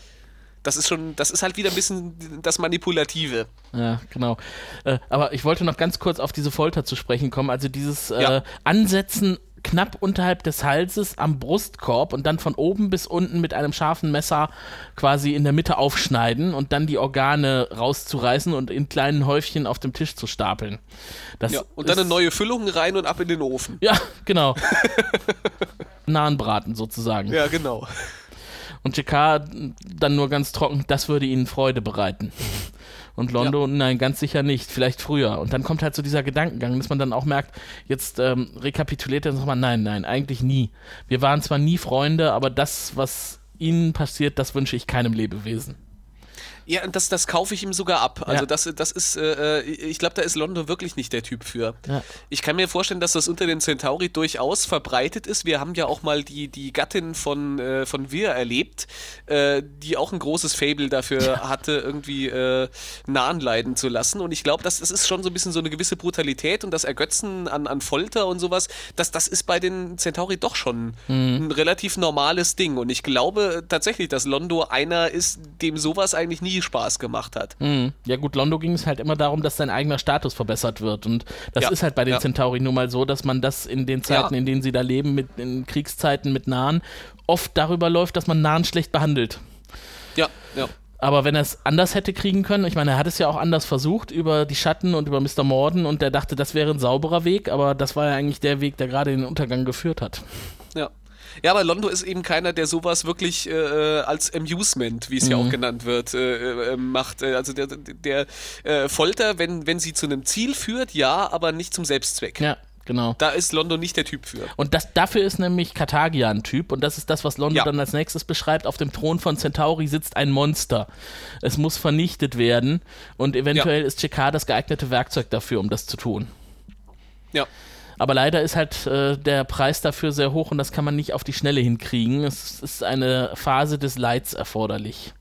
Das ist schon, das ist halt wieder ein bisschen das Manipulative.
Ja, genau. Äh, aber ich wollte noch ganz kurz auf diese Folter zu sprechen kommen. Also dieses äh,
Ja.
Ansetzen knapp unterhalb des Halses am Brustkorb und dann von oben bis unten mit einem scharfen Messer quasi in der Mitte aufschneiden und dann die Organe rauszureißen und in kleinen Häufchen auf dem Tisch zu stapeln. Das
Ja, und dann eine neue Füllung rein und ab in den Ofen.
Ja, genau. Nahenbraten sozusagen.
Ja, genau.
Und JK dann nur ganz trocken, das würde ihnen Freude bereiten. Und Londo, nein, ganz sicher nicht, vielleicht früher. Und dann kommt halt so dieser Gedankengang, dass man dann auch merkt, jetzt ähm, rekapituliert er nochmal, nein, nein, eigentlich nie. Wir waren zwar nie Freunde, aber das, was ihnen passiert, das wünsche ich keinem Lebewesen.
Ja, und das, das kaufe ich ihm sogar ab. Also
Ja.
das, das ist, äh, ich glaube, da ist Londo wirklich nicht der Typ für.
Ja.
Ich kann mir vorstellen, dass das unter den Centauri durchaus verbreitet ist. Wir haben ja auch mal die, die Gattin von, äh, von Wir erlebt, äh, die auch ein großes Fable dafür hatte, irgendwie äh, Nahen leiden zu lassen. Und ich glaube, das, das ist schon so ein bisschen so eine gewisse Brutalität und das Ergötzen an, an Folter und sowas, das, das ist bei den Centauri doch schon ein relativ normales Ding. Und ich glaube tatsächlich, dass Londo einer ist, dem sowas eigentlich nie Spaß gemacht hat.
Mhm. Ja gut, Londo ging es halt immer darum, dass sein eigener Status verbessert wird. Und das
Ja.
ist halt bei den
Ja.
Centauri nun mal so, dass man das in den Zeiten,
Ja.
in denen sie da leben, mit in Kriegszeiten mit Nahen, oft darüber läuft, dass man Nahen schlecht behandelt.
Ja, ja.
Aber wenn er es anders hätte kriegen können, ich meine, er hat es ja auch anders versucht, über die Schatten und über Mr. Morden und der dachte, das wäre ein sauberer Weg, aber das war ja eigentlich der Weg, der gerade in den Untergang geführt hat.
Ja. Ja, aber Londo ist eben keiner, der sowas wirklich äh, als Amusement, wie es ja auch genannt wird, äh, äh, macht. Äh, Also der, der äh, Folter, wenn, wenn sie zu einem Ziel führt, ja, aber nicht zum Selbstzweck.
Ja, genau.
Da ist Londo nicht der Typ für.
Und das, dafür ist nämlich Kartagia ein Typ und das ist das, was Londo
Ja.
dann als nächstes beschreibt. Auf dem Thron von Centauri sitzt ein Monster. Es muss vernichtet werden und eventuell ist JK das geeignete Werkzeug dafür, um das zu tun.
Ja.
Aber leider ist halt äh, der Preis dafür sehr hoch und das kann man nicht auf die Schnelle hinkriegen. Es ist eine Phase des Leids erforderlich.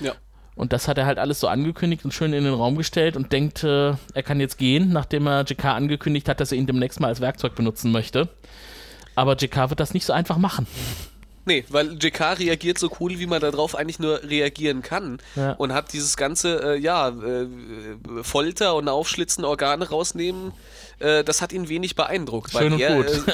Ja.
Und das hat er halt alles so angekündigt und schön in den Raum gestellt und denkt, äh, er kann jetzt gehen, nachdem er JK angekündigt hat, dass er ihn demnächst mal als Werkzeug benutzen möchte. Aber JK wird das nicht so einfach machen.
Nee, weil JK reagiert so cool, wie man darauf eigentlich nur reagieren kann.
Ja.
Und hat dieses ganze, äh, ja, äh, Folter und Aufschlitzen, Organe rausnehmen, äh, das hat ihn wenig beeindruckt.
Schön und
er,
gut.
Äh,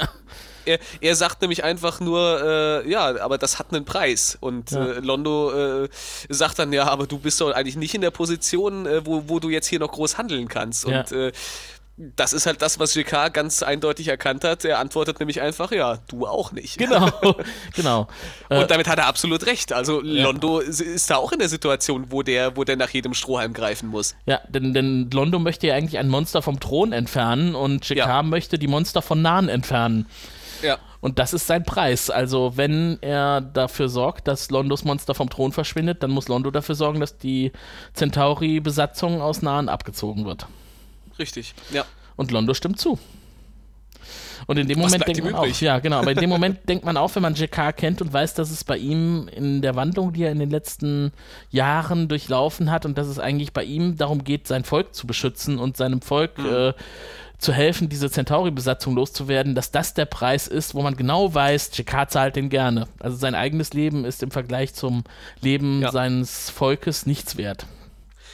er, er sagt nämlich einfach nur, äh, ja, aber das hat einen Preis. Und
Ja.
äh, Londo äh, sagt dann, ja, aber du bist doch eigentlich nicht in der Position, äh, wo, wo du jetzt hier noch groß handeln kannst.
Ja.
Und das ist halt das, was JK ganz eindeutig erkannt hat. Er antwortet nämlich einfach, ja, du auch nicht.
Genau, genau. Äh,
Und damit hat er absolut recht. Also Londo ist- ist da auch in der Situation, wo der, wo der nach jedem Strohhalm greifen muss.
ja, denn, denn Londo möchte ja eigentlich ein Monster vom Thron entfernen und JK
Ja.
möchte die Monster von Nahen entfernen.
Ja.
Und das ist sein Preis. Also, wenn er dafür sorgt, dass Londos Monster vom Thron verschwindet, dann muss Londo dafür sorgen, dass die Centauri-Besatzung aus Nahen abgezogen wird.
Richtig. Ja.
Und Londo stimmt zu. Und in dem
Was
Moment denkt man auch,
übrig?
ja, genau, aber in dem Moment denkt man auch, wenn man JK kennt und weiß, dass es bei ihm in der Wandlung, die er in den letzten Jahren durchlaufen hat und dass es eigentlich bei ihm darum geht, sein Volk zu beschützen und seinem Volk
Mhm.
äh, zu helfen, diese Centauri-Besatzung loszuwerden, dass das der Preis ist, wo man genau weiß, JK zahlt den gerne. Also sein eigenes Leben ist im Vergleich zum Leben
Ja.
seines Volkes nichts wert.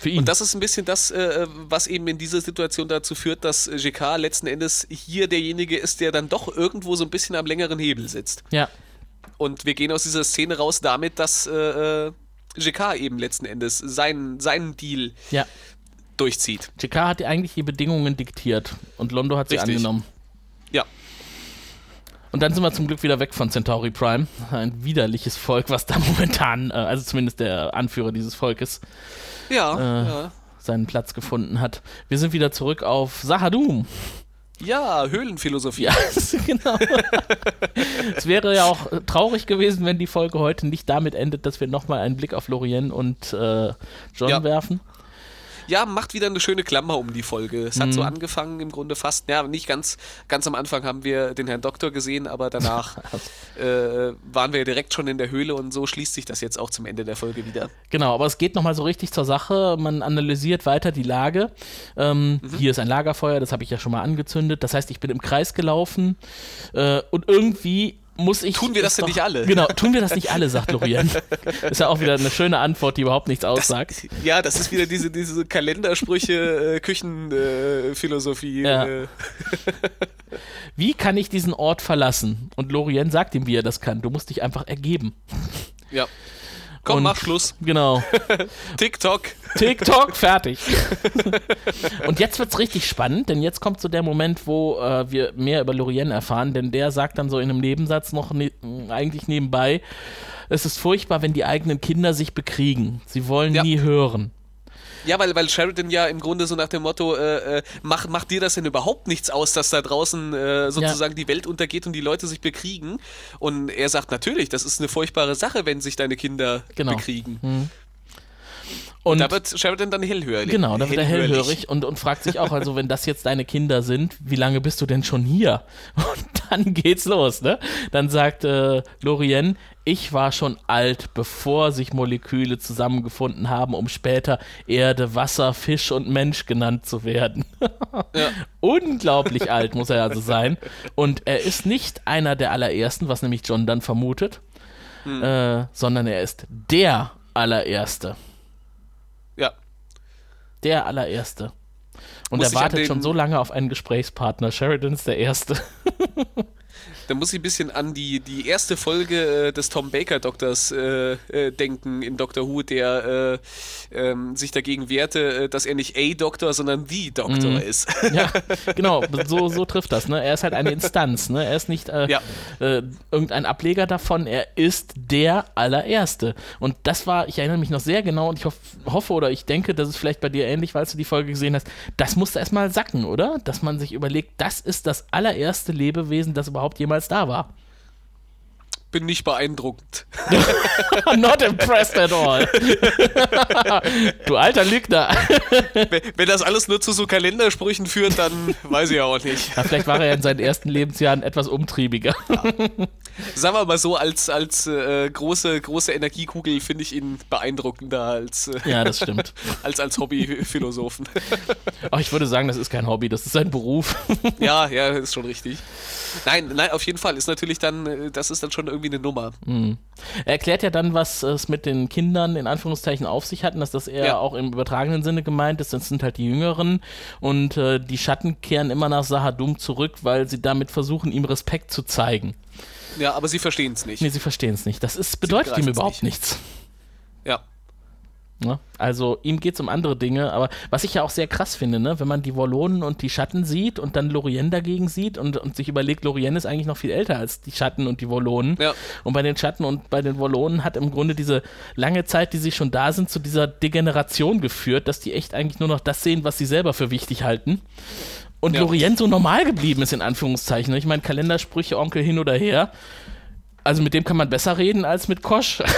Und das ist ein bisschen das, äh, was eben in dieser Situation dazu führt, dass JK letzten Endes hier derjenige ist, der dann doch irgendwo so ein bisschen am längeren Hebel sitzt.
ja.
Und wir gehen aus dieser Szene raus damit, dass äh, äh, eben letzten Endes seinen, seinen Deal
Ja.
durchzieht.
JK hat eigentlich die Bedingungen diktiert und Londo hat sie
Richtig.
angenommen.
Ja.
Und dann sind wir zum Glück wieder weg von Centauri Prime. Ein widerliches Volk, was da momentan, äh, also zumindest der Anführer dieses Volkes,
Ja,
Äh.
ja.
seinen Platz gefunden hat. Wir sind wieder zurück auf Sahadum.
Ja, Höhlenphilosophie.
Ja, genau. es wäre ja auch äh, traurig gewesen, wenn die Folge heute nicht damit endet, dass wir nochmal einen Blick auf Lorien und äh, John
Ja.
werfen.
Ja, macht wieder eine schöne Klammer um die Folge. Es hat
Mhm.
so angefangen im Grunde fast, ja, nicht ganz, ganz am Anfang haben wir den Herrn Doktor gesehen, aber danach äh, waren wir direkt schon in der Höhle und so schließt sich das jetzt auch zum Ende der Folge wieder.
Genau, aber es geht nochmal so richtig zur Sache. Man analysiert weiter die Lage. Ähm,
Mhm.
Hier ist ein Lagerfeuer, das habe ich ja schon mal angezündet. Das heißt, ich bin im Kreis gelaufen äh, und irgendwie muss ich.
Tun wir das
es
denn
doch-
nicht alle?
Genau, tun wir das nicht alle, sagt Lorien. ist ja auch wieder eine schöne Antwort, die überhaupt nichts aussagt.
Ja, das ist wieder diese, diese Kalendersprüche, äh, Küchenphilosophie. Äh,
Ja.
äh,
Wie kann ich diesen Ort verlassen? Und Lorien sagt ihm, wie er das kann. Du musst dich einfach ergeben.
ja. Komm,
Und-
mach Schluss.
Genau.
TikTok.
TikTok, fertig. Und jetzt wird's richtig spannend, denn jetzt kommt so der Moment, wo äh, wir mehr über Lorien erfahren, denn der sagt dann so in einem Nebensatz noch ne eigentlich nebenbei, es ist furchtbar, wenn die eigenen Kinder sich bekriegen. Sie wollen
Ja.
nie hören.
Ja, weil, weil Sheridan ja im Grunde so nach dem Motto, äh, äh, mach, macht dir das denn überhaupt nichts aus, dass da draußen äh, sozusagen die Welt untergeht und die Leute sich bekriegen? Und er sagt, natürlich, das ist eine furchtbare Sache, wenn sich deine Kinder
Genau.
bekriegen.
Und
Da wird Sheridan dann hellhörig.
Genau, da wird er hellhörig und, und fragt sich auch, also wenn das jetzt deine Kinder sind, wie lange bist du denn schon hier? Und dann geht's los, ne? Dann sagt äh, Lorien, ich war schon alt, bevor sich Moleküle zusammengefunden haben, um später Erde, Wasser, Fisch und Mensch genannt zu werden.
Ja.
Unglaublich alt muss er also sein. Und er ist nicht einer der allerersten, was nämlich John dann vermutet,
Hm.
äh, sondern er ist der allererste. Der allererste. Und
Muss
er wartet
den-
schon so lange auf einen Gesprächspartner. Sheridan ist der Erste.
Da muss ich ein bisschen an die, die erste Folge äh, des Tom Baker Doktors äh, äh, denken in Doctor Who, der äh, ähm, sich dagegen wehrte, äh, dass er nicht a Doktor, sondern the Doktor
Mhm.
ist.
ja, genau. So, so trifft das. Ne? Er ist halt eine Instanz. Ne? Er ist nicht äh,
Ja.
irgendein Ableger davon. Er ist der allererste. Und das war, ich erinnere mich noch sehr genau und ich hoff, hoffe oder ich denke, dass es vielleicht bei dir ähnlich, weil du die Folge gesehen hast. Das musste erstmal sacken, oder? Dass man sich überlegt, das ist das allererste Lebewesen, das überhaupt jemals da war.
Bin nicht beeindruckt.
Not impressed at all. du alter Lügner.
wenn, das alles nur zu so Kalendersprüchen führt, dann weiß ich ja auch nicht.
Ja, vielleicht war er in seinen ersten Lebensjahren etwas umtriebiger.
Sagen wir mal so, als, als äh, große, große Energiekugel finde ich ihn beeindruckender als, äh,
Ja, das stimmt.
als, als Hobbyphilosophen.
Aber ich würde sagen, das ist kein Hobby, das ist sein Beruf.
ja, ja, ist schon richtig. Nein, nein, auf jeden Fall ist natürlich dann, äh, das ist dann schon irgendwie eine Nummer.
Er erklärt ja dann, was es mit den Kindern in Anführungszeichen auf sich hat und dass das eher
Ja.
auch im übertragenen Sinne gemeint ist. Das sind halt die Jüngeren und äh, die Schatten kehren immer nach Sahadum zurück, weil sie damit versuchen, ihm Respekt zu zeigen.
Ja, aber sie verstehen es nicht.
Nee, sie verstehen es nicht. Das ist, bedeutet ihm überhaupt
nicht.
nichts.
Ja.
Ne? Also ihm geht es um andere Dinge, aber was ich ja auch sehr krass finde, ne? wenn man die Wollonen und die Schatten sieht und dann Lorien dagegen sieht und, und sich überlegt, Lorien ist eigentlich noch viel älter als die Schatten und die Wollonen.
Ja.
Und bei den Schatten und bei den Wollonen hat im Grunde diese lange Zeit, die sie schon da sind, zu dieser Degeneration geführt, dass die echt eigentlich nur noch das sehen, was sie selber für wichtig halten. Und
Ja.
Lorien so normal geblieben ist, in Anführungszeichen. ne? Ich meine, Kalendersprüche, Onkel hin oder her. Also mit dem kann man besser reden als mit Kosch.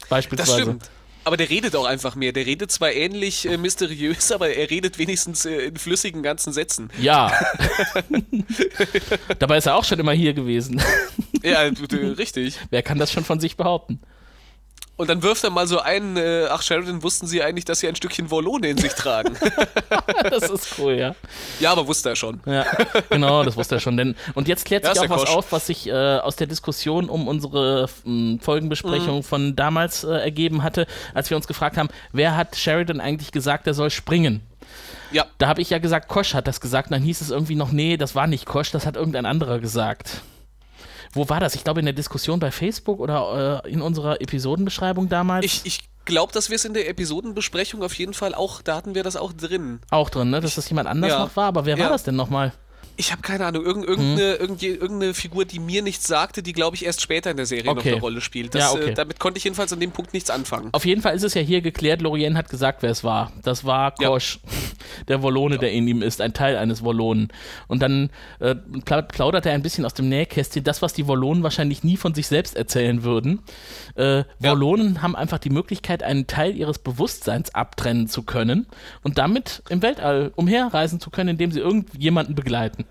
Das
Beispielsweise.
stimmt. Aber der redet auch einfach mehr. Der redet zwar ähnlich äh, mysteriös, aber er redet wenigstens äh, in flüssigen ganzen Sätzen.
Ja. Dabei ist er auch schon immer hier gewesen.
Ja, richtig.
Wer kann das schon von sich behaupten?
Und dann wirft er mal so ein, äh, ach Sheridan, wussten Sie eigentlich, dass Sie ein Stückchen Wollone in sich tragen?
Das ist cool, ja.
ja, aber wusste er schon.
Ja, genau, das wusste er schon. Denn, und jetzt klärt
Ja,
sich
ist
auch was
Kosch.
auf, was sich äh, aus der Diskussion um unsere m, Folgenbesprechung
Mhm.
von damals äh, ergeben hatte, als wir uns gefragt haben, wer hat Sheridan eigentlich gesagt, er soll springen?
Ja,
Da habe ich ja gesagt, Kosch hat das gesagt. Und dann hieß es irgendwie noch, nee, das war nicht Kosch, das hat irgendein anderer gesagt. Wo war das? Ich glaube in der Diskussion bei Facebook oder äh, in unserer Episodenbeschreibung damals.
ich, ich glaube, dass wir es in der Episodenbesprechung auf jeden Fall auch, da hatten wir das auch drin.
auch drin, ne? dass das jemand anders
Ja.
noch war. Aber wer war
Ja.
das denn nochmal?
Ich habe keine Ahnung, irgend, irgendeine,
Mhm.
irgende- irgendeine Figur, die mir nichts sagte, die, glaube ich, erst später in der Serie noch
Okay.
eine Rolle spielt. Das,
Ja, okay.
äh, damit konnte ich jedenfalls an dem Punkt nichts anfangen.
Auf jeden Fall ist es ja hier geklärt, Lorien hat gesagt, wer es war. Das war
Ja.
Kosch, der Wollone, der in ihm ist, ein Teil eines Wollonen. Und dann äh, pla- plaudert er ein bisschen aus dem Nähkästchen, das, was die Wollonen wahrscheinlich nie von sich selbst erzählen würden. Äh,
Ja.
Wollonen haben einfach die Möglichkeit, einen Teil ihres Bewusstseins abtrennen zu können und damit im Weltall umherreisen zu können, indem sie irgendjemanden begleiten.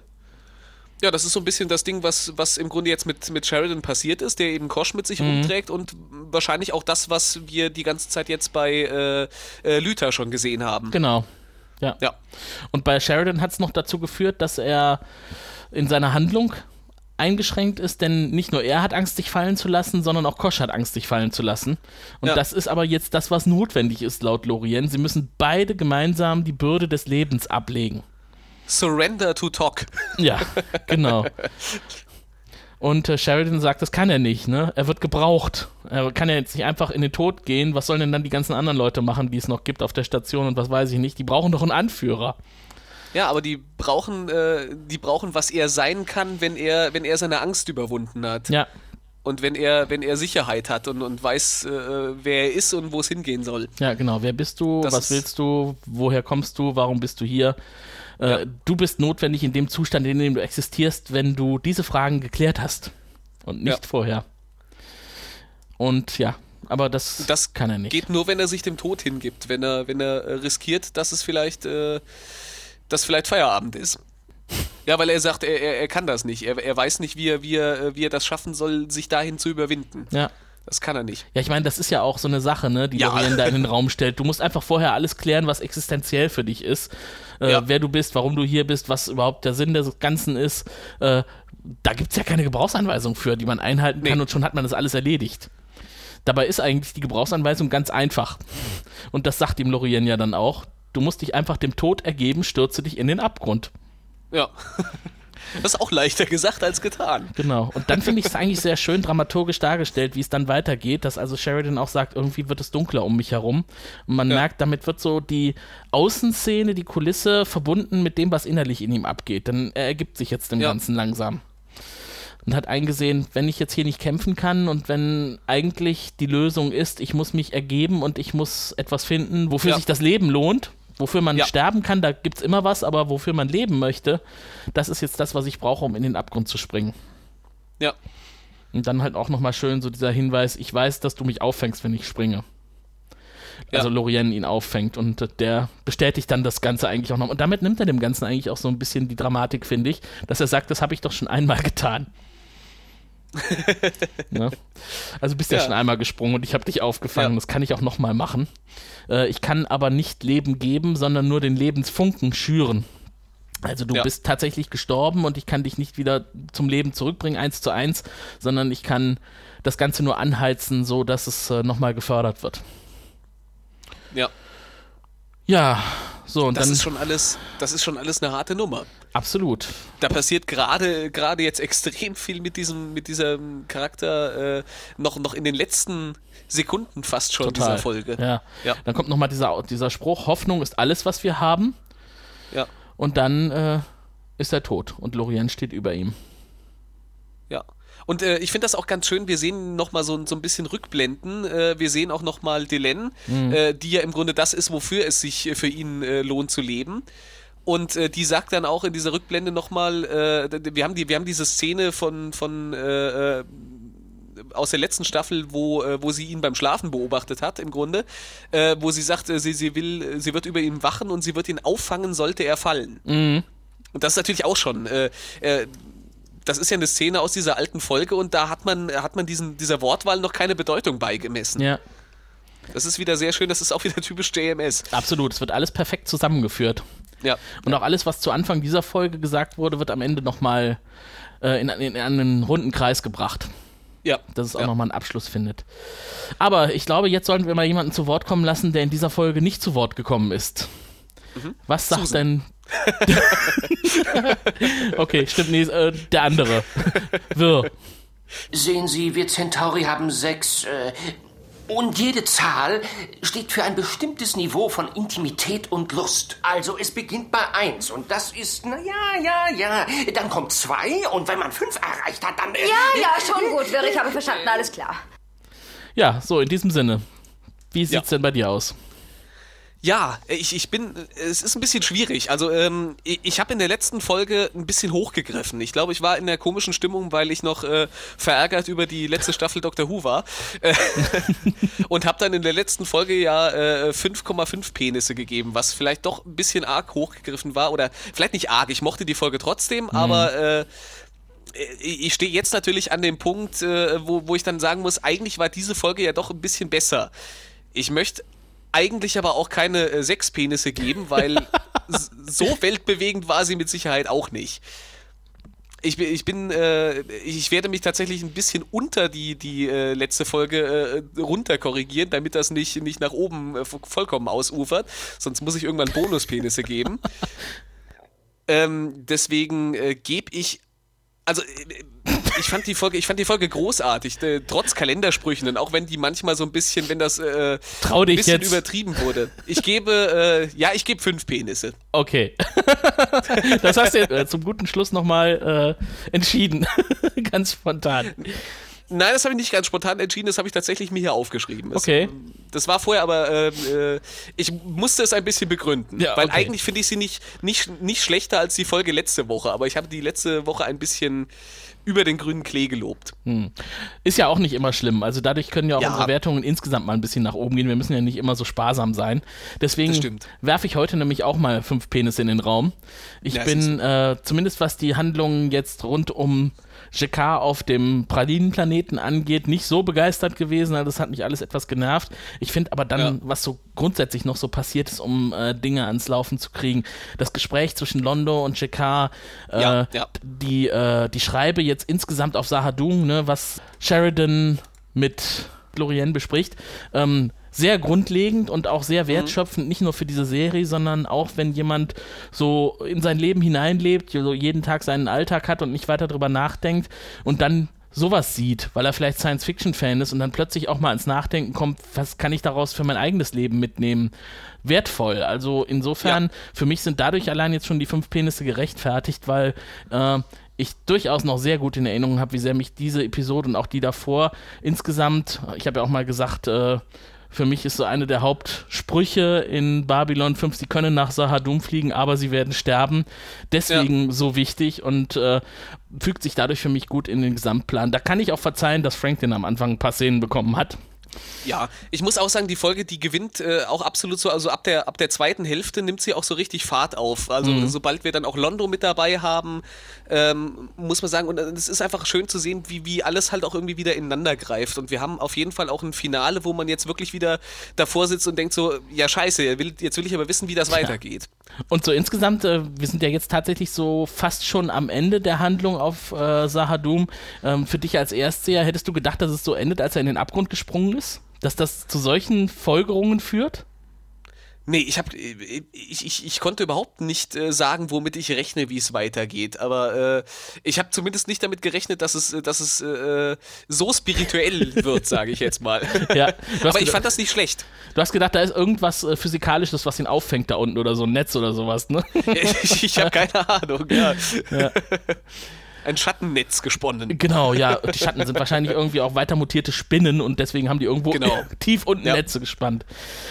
Ja, das ist so ein bisschen das Ding, was, was im Grunde jetzt mit, mit Sheridan passiert ist, der eben Kosch mit
Mhm.
sich rumträgt und wahrscheinlich auch das, was wir die ganze Zeit jetzt bei äh, äh, Lüther schon gesehen haben.
Genau. Ja.
Ja.
Und bei Sheridan hat es noch dazu geführt, dass er in seiner Handlung eingeschränkt ist, denn nicht nur er hat Angst, sich fallen zu lassen, sondern auch Kosch hat Angst, sich fallen zu lassen. Und
Ja.
das ist aber jetzt das, was notwendig ist, laut Lorien. Sie müssen beide gemeinsam die Bürde des Lebens ablegen.
Surrender to talk.
Ja, genau. Und äh, Sheridan sagt, das kann er nicht, ne? Er wird gebraucht. Er kann ja jetzt nicht einfach in den Tod gehen. Was sollen denn dann die ganzen anderen Leute machen, die es noch gibt auf der Station und was weiß ich nicht? Die brauchen doch einen Anführer.
Ja, aber die brauchen, äh, die brauchen, was er sein kann, wenn er, wenn er seine Angst überwunden hat.
Ja,
Und wenn er, wenn er Sicherheit hat und, und weiß, äh, wer er ist und wo es hingehen soll.
Ja, genau. Wer bist du?
Das
was willst du? Woher kommst du? Warum bist du hier? Äh,
Ja.
Du bist notwendig in dem Zustand, in dem du existierst, wenn du diese Fragen geklärt hast. Und nicht
Ja.
vorher. Und ja, aber das,
Das
kann er nicht.
Geht nur, wenn er sich dem Tod hingibt, wenn er, wenn er äh, riskiert, dass es vielleicht, äh, dass vielleicht Feierabend ist. Ja, weil er sagt, er, er, er kann das nicht. Er, er weiß nicht, wie er, wie, er, äh, wie er das schaffen soll, sich dahin zu überwinden.
Ja.
Das kann er nicht.
Ja, ich meine, das ist ja auch so eine Sache, ne, die
Ja.
Lorien da in den Raum stellt. Du musst einfach vorher alles klären, was existenziell für dich ist. Äh,
Ja.
Wer du bist, warum du hier bist, was überhaupt der Sinn des Ganzen ist. Äh, da gibt es ja keine Gebrauchsanweisung für, die man einhalten kann
Nee.
und schon hat man das alles erledigt. Dabei ist eigentlich die Gebrauchsanweisung ganz einfach. Und das sagt ihm Lorien ja dann auch. Du musst dich einfach dem Tod ergeben, stürze dich in den Abgrund.
Ja. Das ist auch leichter gesagt als getan.
Genau. Und dann finde ich es eigentlich sehr schön dramaturgisch dargestellt, wie es dann weitergeht, dass also Sheridan auch sagt, irgendwie wird es dunkler um mich herum. Und man
Ja.
merkt, damit wird so die Außenszene, die Kulisse verbunden mit dem, was innerlich in ihm abgeht. Dann er ergibt sich jetzt dem
Ja.
Ganzen langsam. Und hat eingesehen, wenn ich jetzt hier nicht kämpfen kann und wenn eigentlich die Lösung ist, ich muss mich ergeben und ich muss etwas finden, wofür
Ja.
sich das Leben lohnt, wofür man
Ja.
sterben kann, da gibt es immer was, aber wofür man leben möchte, das ist jetzt das, was ich brauche, um in den Abgrund zu springen.
Ja.
Und dann halt auch nochmal schön so dieser Hinweis, ich weiß, dass du mich auffängst, wenn ich springe.
Ja.
Also Lorien ihn auffängt und der bestätigt dann das Ganze eigentlich auch noch. Und damit nimmt er dem Ganzen eigentlich auch so ein bisschen die Dramatik, finde ich, dass er sagt, das habe ich doch schon einmal getan. ne? Also bist ja.
Ja.
schon einmal gesprungen und ich habe dich aufgefangen,
Ja.
das kann ich auch nochmal machen. Äh, ich kann aber nicht Leben geben, sondern nur den Lebensfunken schüren. Also du
Ja.
bist tatsächlich gestorben und ich kann dich nicht wieder zum Leben zurückbringen, eins zu eins, sondern ich kann das Ganze nur anheizen, so dass es äh, nochmal gefördert wird.
Ja,
Ja, so und
das
dann
ist schon alles, das ist schon alles eine harte Nummer.
Absolut.
Da passiert gerade gerade jetzt extrem viel mit diesem mit diesem Charakter äh, noch noch in den letzten Sekunden fast schon
Total.
dieser Folge.
Ja.
Ja.
Dann kommt nochmal dieser, dieser Spruch, Hoffnung ist alles, was wir haben.
Ja.
Und dann äh, ist er tot und Lorien steht über ihm.
Ja. Und äh, ich finde das auch ganz schön, wir sehen nochmal so, so ein bisschen Rückblenden. Äh, wir sehen auch nochmal Delenn, äh, die ja im Grunde das ist, wofür es sich äh, für ihn äh, lohnt zu leben. Und äh, die sagt dann auch in dieser Rückblende nochmal, äh, wir, haben die, wir haben diese Szene von, von äh, äh, aus der letzten Staffel, wo, äh, wo sie ihn beim Schlafen beobachtet hat, im Grunde, äh, wo sie sagt, sie, sie will, sie wird über ihn wachen und sie wird ihn auffangen, sollte er fallen. Und das ist natürlich auch schon. Das ist ja eine Szene aus dieser alten Folge und da hat man, hat man diesen, dieser Wortwahl noch keine Bedeutung beigemessen.
Ja,
Das ist wieder sehr schön, das ist auch wieder typisch JMS.
absolut. Es wird alles perfekt zusammengeführt.
Ja.
Und auch alles, was zu Anfang dieser Folge gesagt wurde, wird am Ende nochmal äh, in, in, in einen runden Kreis gebracht.
Ja.
dass es auch
ja.
nochmal einen Abschluss findet. Aber ich glaube, jetzt sollten wir mal jemanden zu Wort kommen lassen, der in dieser Folge nicht zu Wort gekommen ist. Was sagt
Susan.
denn. okay, stimmt, nee, äh, der andere. Wirr.
Sehen Sie, wir Centauri haben sechs. Äh, und jede Zahl steht für ein bestimmtes Niveau von Intimität und Lust. Also es beginnt bei eins und das ist, na ja, ja, ja. Dann kommt zwei und wenn man fünf erreicht hat, dann. äh,
Ja, ja, schon gut, Wirr, ich habe verstanden, alles klar.
Ja, so, in diesem Sinne. Wie sieht's
Ja.
denn bei dir aus?
Ja, ich, ich bin, es ist ein bisschen schwierig. Also ähm, ich, ich habe in der letzten Folge ein bisschen hochgegriffen. Ich glaube, ich war in der komischen Stimmung, weil ich noch äh, verärgert über die letzte Staffel Dr. Who war. Äh, und habe dann in der letzten Folge ja äh, 5,5 Penisse gegeben, was vielleicht doch ein bisschen arg hochgegriffen war. Oder vielleicht nicht arg, ich mochte die Folge trotzdem, aber... Äh, ich ich stehe jetzt natürlich an dem Punkt, äh, wo, wo ich dann sagen muss, eigentlich war diese Folge ja doch ein bisschen besser. Ich möchte eigentlich aber auch keine äh, sechs Penisse geben, weil so weltbewegend war sie mit Sicherheit auch nicht. Ich bin, ich bin, äh, ich werde mich tatsächlich ein bisschen unter die, die äh, letzte Folge äh, runter korrigieren, damit das nicht, nicht nach oben äh, vo- vollkommen ausufert. Sonst muss ich irgendwann Bonuspenisse geben. ähm, deswegen äh, gebe ich also äh, ich fand die Folge, ich fand die Folge großartig, äh, trotz Kalendersprüchen und auch wenn die manchmal so ein bisschen, wenn das äh,
Trau
ein
dich
bisschen
jetzt.
übertrieben wurde. Ich gebe, äh, ja, ich gebe fünf Penisse.
Okay. das hast du jetzt äh, zum guten Schluss nochmal äh, entschieden. Ganz spontan.
Nein, das habe ich nicht ganz spontan entschieden, das habe ich tatsächlich mir hier aufgeschrieben. Das,
Okay.
Das war vorher, aber äh, äh, ich musste es ein bisschen begründen.
Ja,
weil
okay.
eigentlich finde ich sie nicht, nicht, nicht schlechter als die Folge letzte Woche, aber ich habe die letzte Woche ein bisschen über den grünen Klee gelobt.
Ist ja auch nicht immer schlimm. Also dadurch können ja auch
Ja.
unsere Wertungen insgesamt mal ein bisschen nach oben gehen. Wir müssen ja nicht immer so sparsam sein. Deswegen werfe ich heute nämlich auch mal fünf Penisse in den Raum. Ich
Ja,
bin äh, zumindest was die Handlungen jetzt rund um Jakar auf dem Pralinenplaneten angeht, nicht so begeistert gewesen. Also Das hat mich alles etwas genervt. Ich finde aber dann,
Ja.
was so grundsätzlich noch so passiert ist, um äh, Dinge ans Laufen zu kriegen, das Gespräch zwischen Londo und Jakar, äh,
Ja, ja.
die, äh, die Schreibe jetzt insgesamt auf Sahadung, ne, was Sheridan mit Glorien bespricht, ähm, sehr grundlegend und auch sehr wertschöpfend, nicht nur für diese Serie, sondern auch wenn jemand so in sein Leben hineinlebt, so jeden Tag seinen Alltag hat und nicht weiter drüber nachdenkt und dann sowas sieht, weil er vielleicht Science-Fiction-Fan ist und dann plötzlich auch mal ins Nachdenken kommt, was kann ich daraus für mein eigenes Leben mitnehmen, wertvoll. Also insofern, für mich sind dadurch allein jetzt schon die fünf Penisse gerechtfertigt, weil äh, ich durchaus noch sehr gut in Erinnerung habe, wie sehr mich diese Episode und auch die davor insgesamt, ich habe ja auch mal gesagt, äh, für mich ist so eine der Hauptsprüche in Babylon 5, sie können nach Sahadum fliegen, aber sie werden sterben. Deswegen so wichtig und äh, fügt sich dadurch für mich gut in den Gesamtplan. Da kann ich auch verzeihen, dass Franklin am Anfang ein paar Szenen bekommen hat.
Ja, ich muss auch sagen, die Folge, die gewinnt äh, auch absolut so, also ab der, ab der zweiten Hälfte nimmt sie auch so richtig Fahrt auf. Also
Mhm.
sobald wir dann auch Londo mit dabei haben, ähm, muss man sagen, und es ist einfach schön zu sehen, wie, wie alles halt auch irgendwie wieder ineinander greift. Und wir haben auf jeden Fall auch ein Finale, wo man jetzt wirklich wieder davor sitzt und denkt so, ja scheiße, jetzt will, jetzt will ich aber wissen, wie das weitergeht.
Und so insgesamt, äh, wir sind ja jetzt tatsächlich so fast schon am Ende der Handlung auf äh, Sahadum. Ähm, für dich als Erstseher, hättest du gedacht, dass es so endet, als er in den Abgrund gesprungen ist? Dass das zu solchen Folgerungen führt?
Nee, ich, hab, ich, ich, ich konnte überhaupt nicht äh, sagen, womit ich rechne, wie es weitergeht. Aber äh, ich habe zumindest nicht damit gerechnet, dass es, dass es äh, so spirituell wird, sage ich jetzt mal.
Ja,
Aber ich fand das nicht schlecht.
Du hast gedacht, da ist irgendwas äh, Physikalisches, was ihn auffängt da unten oder so ein Netz oder sowas, ne?
ich ich habe keine Ahnung, ja. ja. Ein Schattennetz gesponnen.
Genau, ja. Die Schatten sind wahrscheinlich irgendwie auch weiter mutierte Spinnen und deswegen haben die irgendwo
genau.
tief unten ja. Netze gespannt.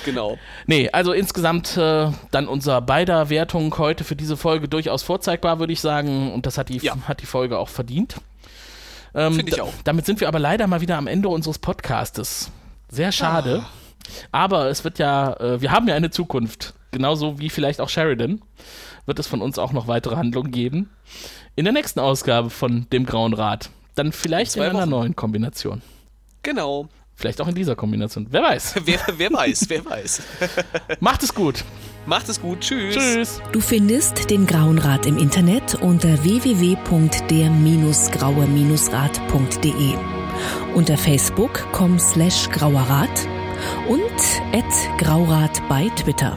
Genau.
Nee, also insgesamt äh, dann unser beider Wertung heute für diese Folge durchaus vorzeigbar, würde ich sagen. Und das hat die, ja. hat die Folge auch verdient.
Ähm, Finde ich auch.
Damit sind wir aber leider mal wieder am Ende unseres Podcastes. Sehr schade. Ah. Aber es wird ja, äh, wir haben ja eine Zukunft. Genauso wie vielleicht auch Sheridan. Wird es von uns auch noch weitere Handlungen geben in der nächsten Ausgabe von dem Grauen Rat. Dann vielleicht in, in einer Wochen. neuen Kombination.
Genau.
Vielleicht auch in dieser Kombination. Wer weiß.
wer, wer weiß, wer weiß.
Macht es gut.
Macht es gut. Tschüss.
Tschüss.
Du findest den Grauen Rat im Internet unter www.der-grauer-rat.de unter facebook.com slash grauerrat und at graurat bei Twitter.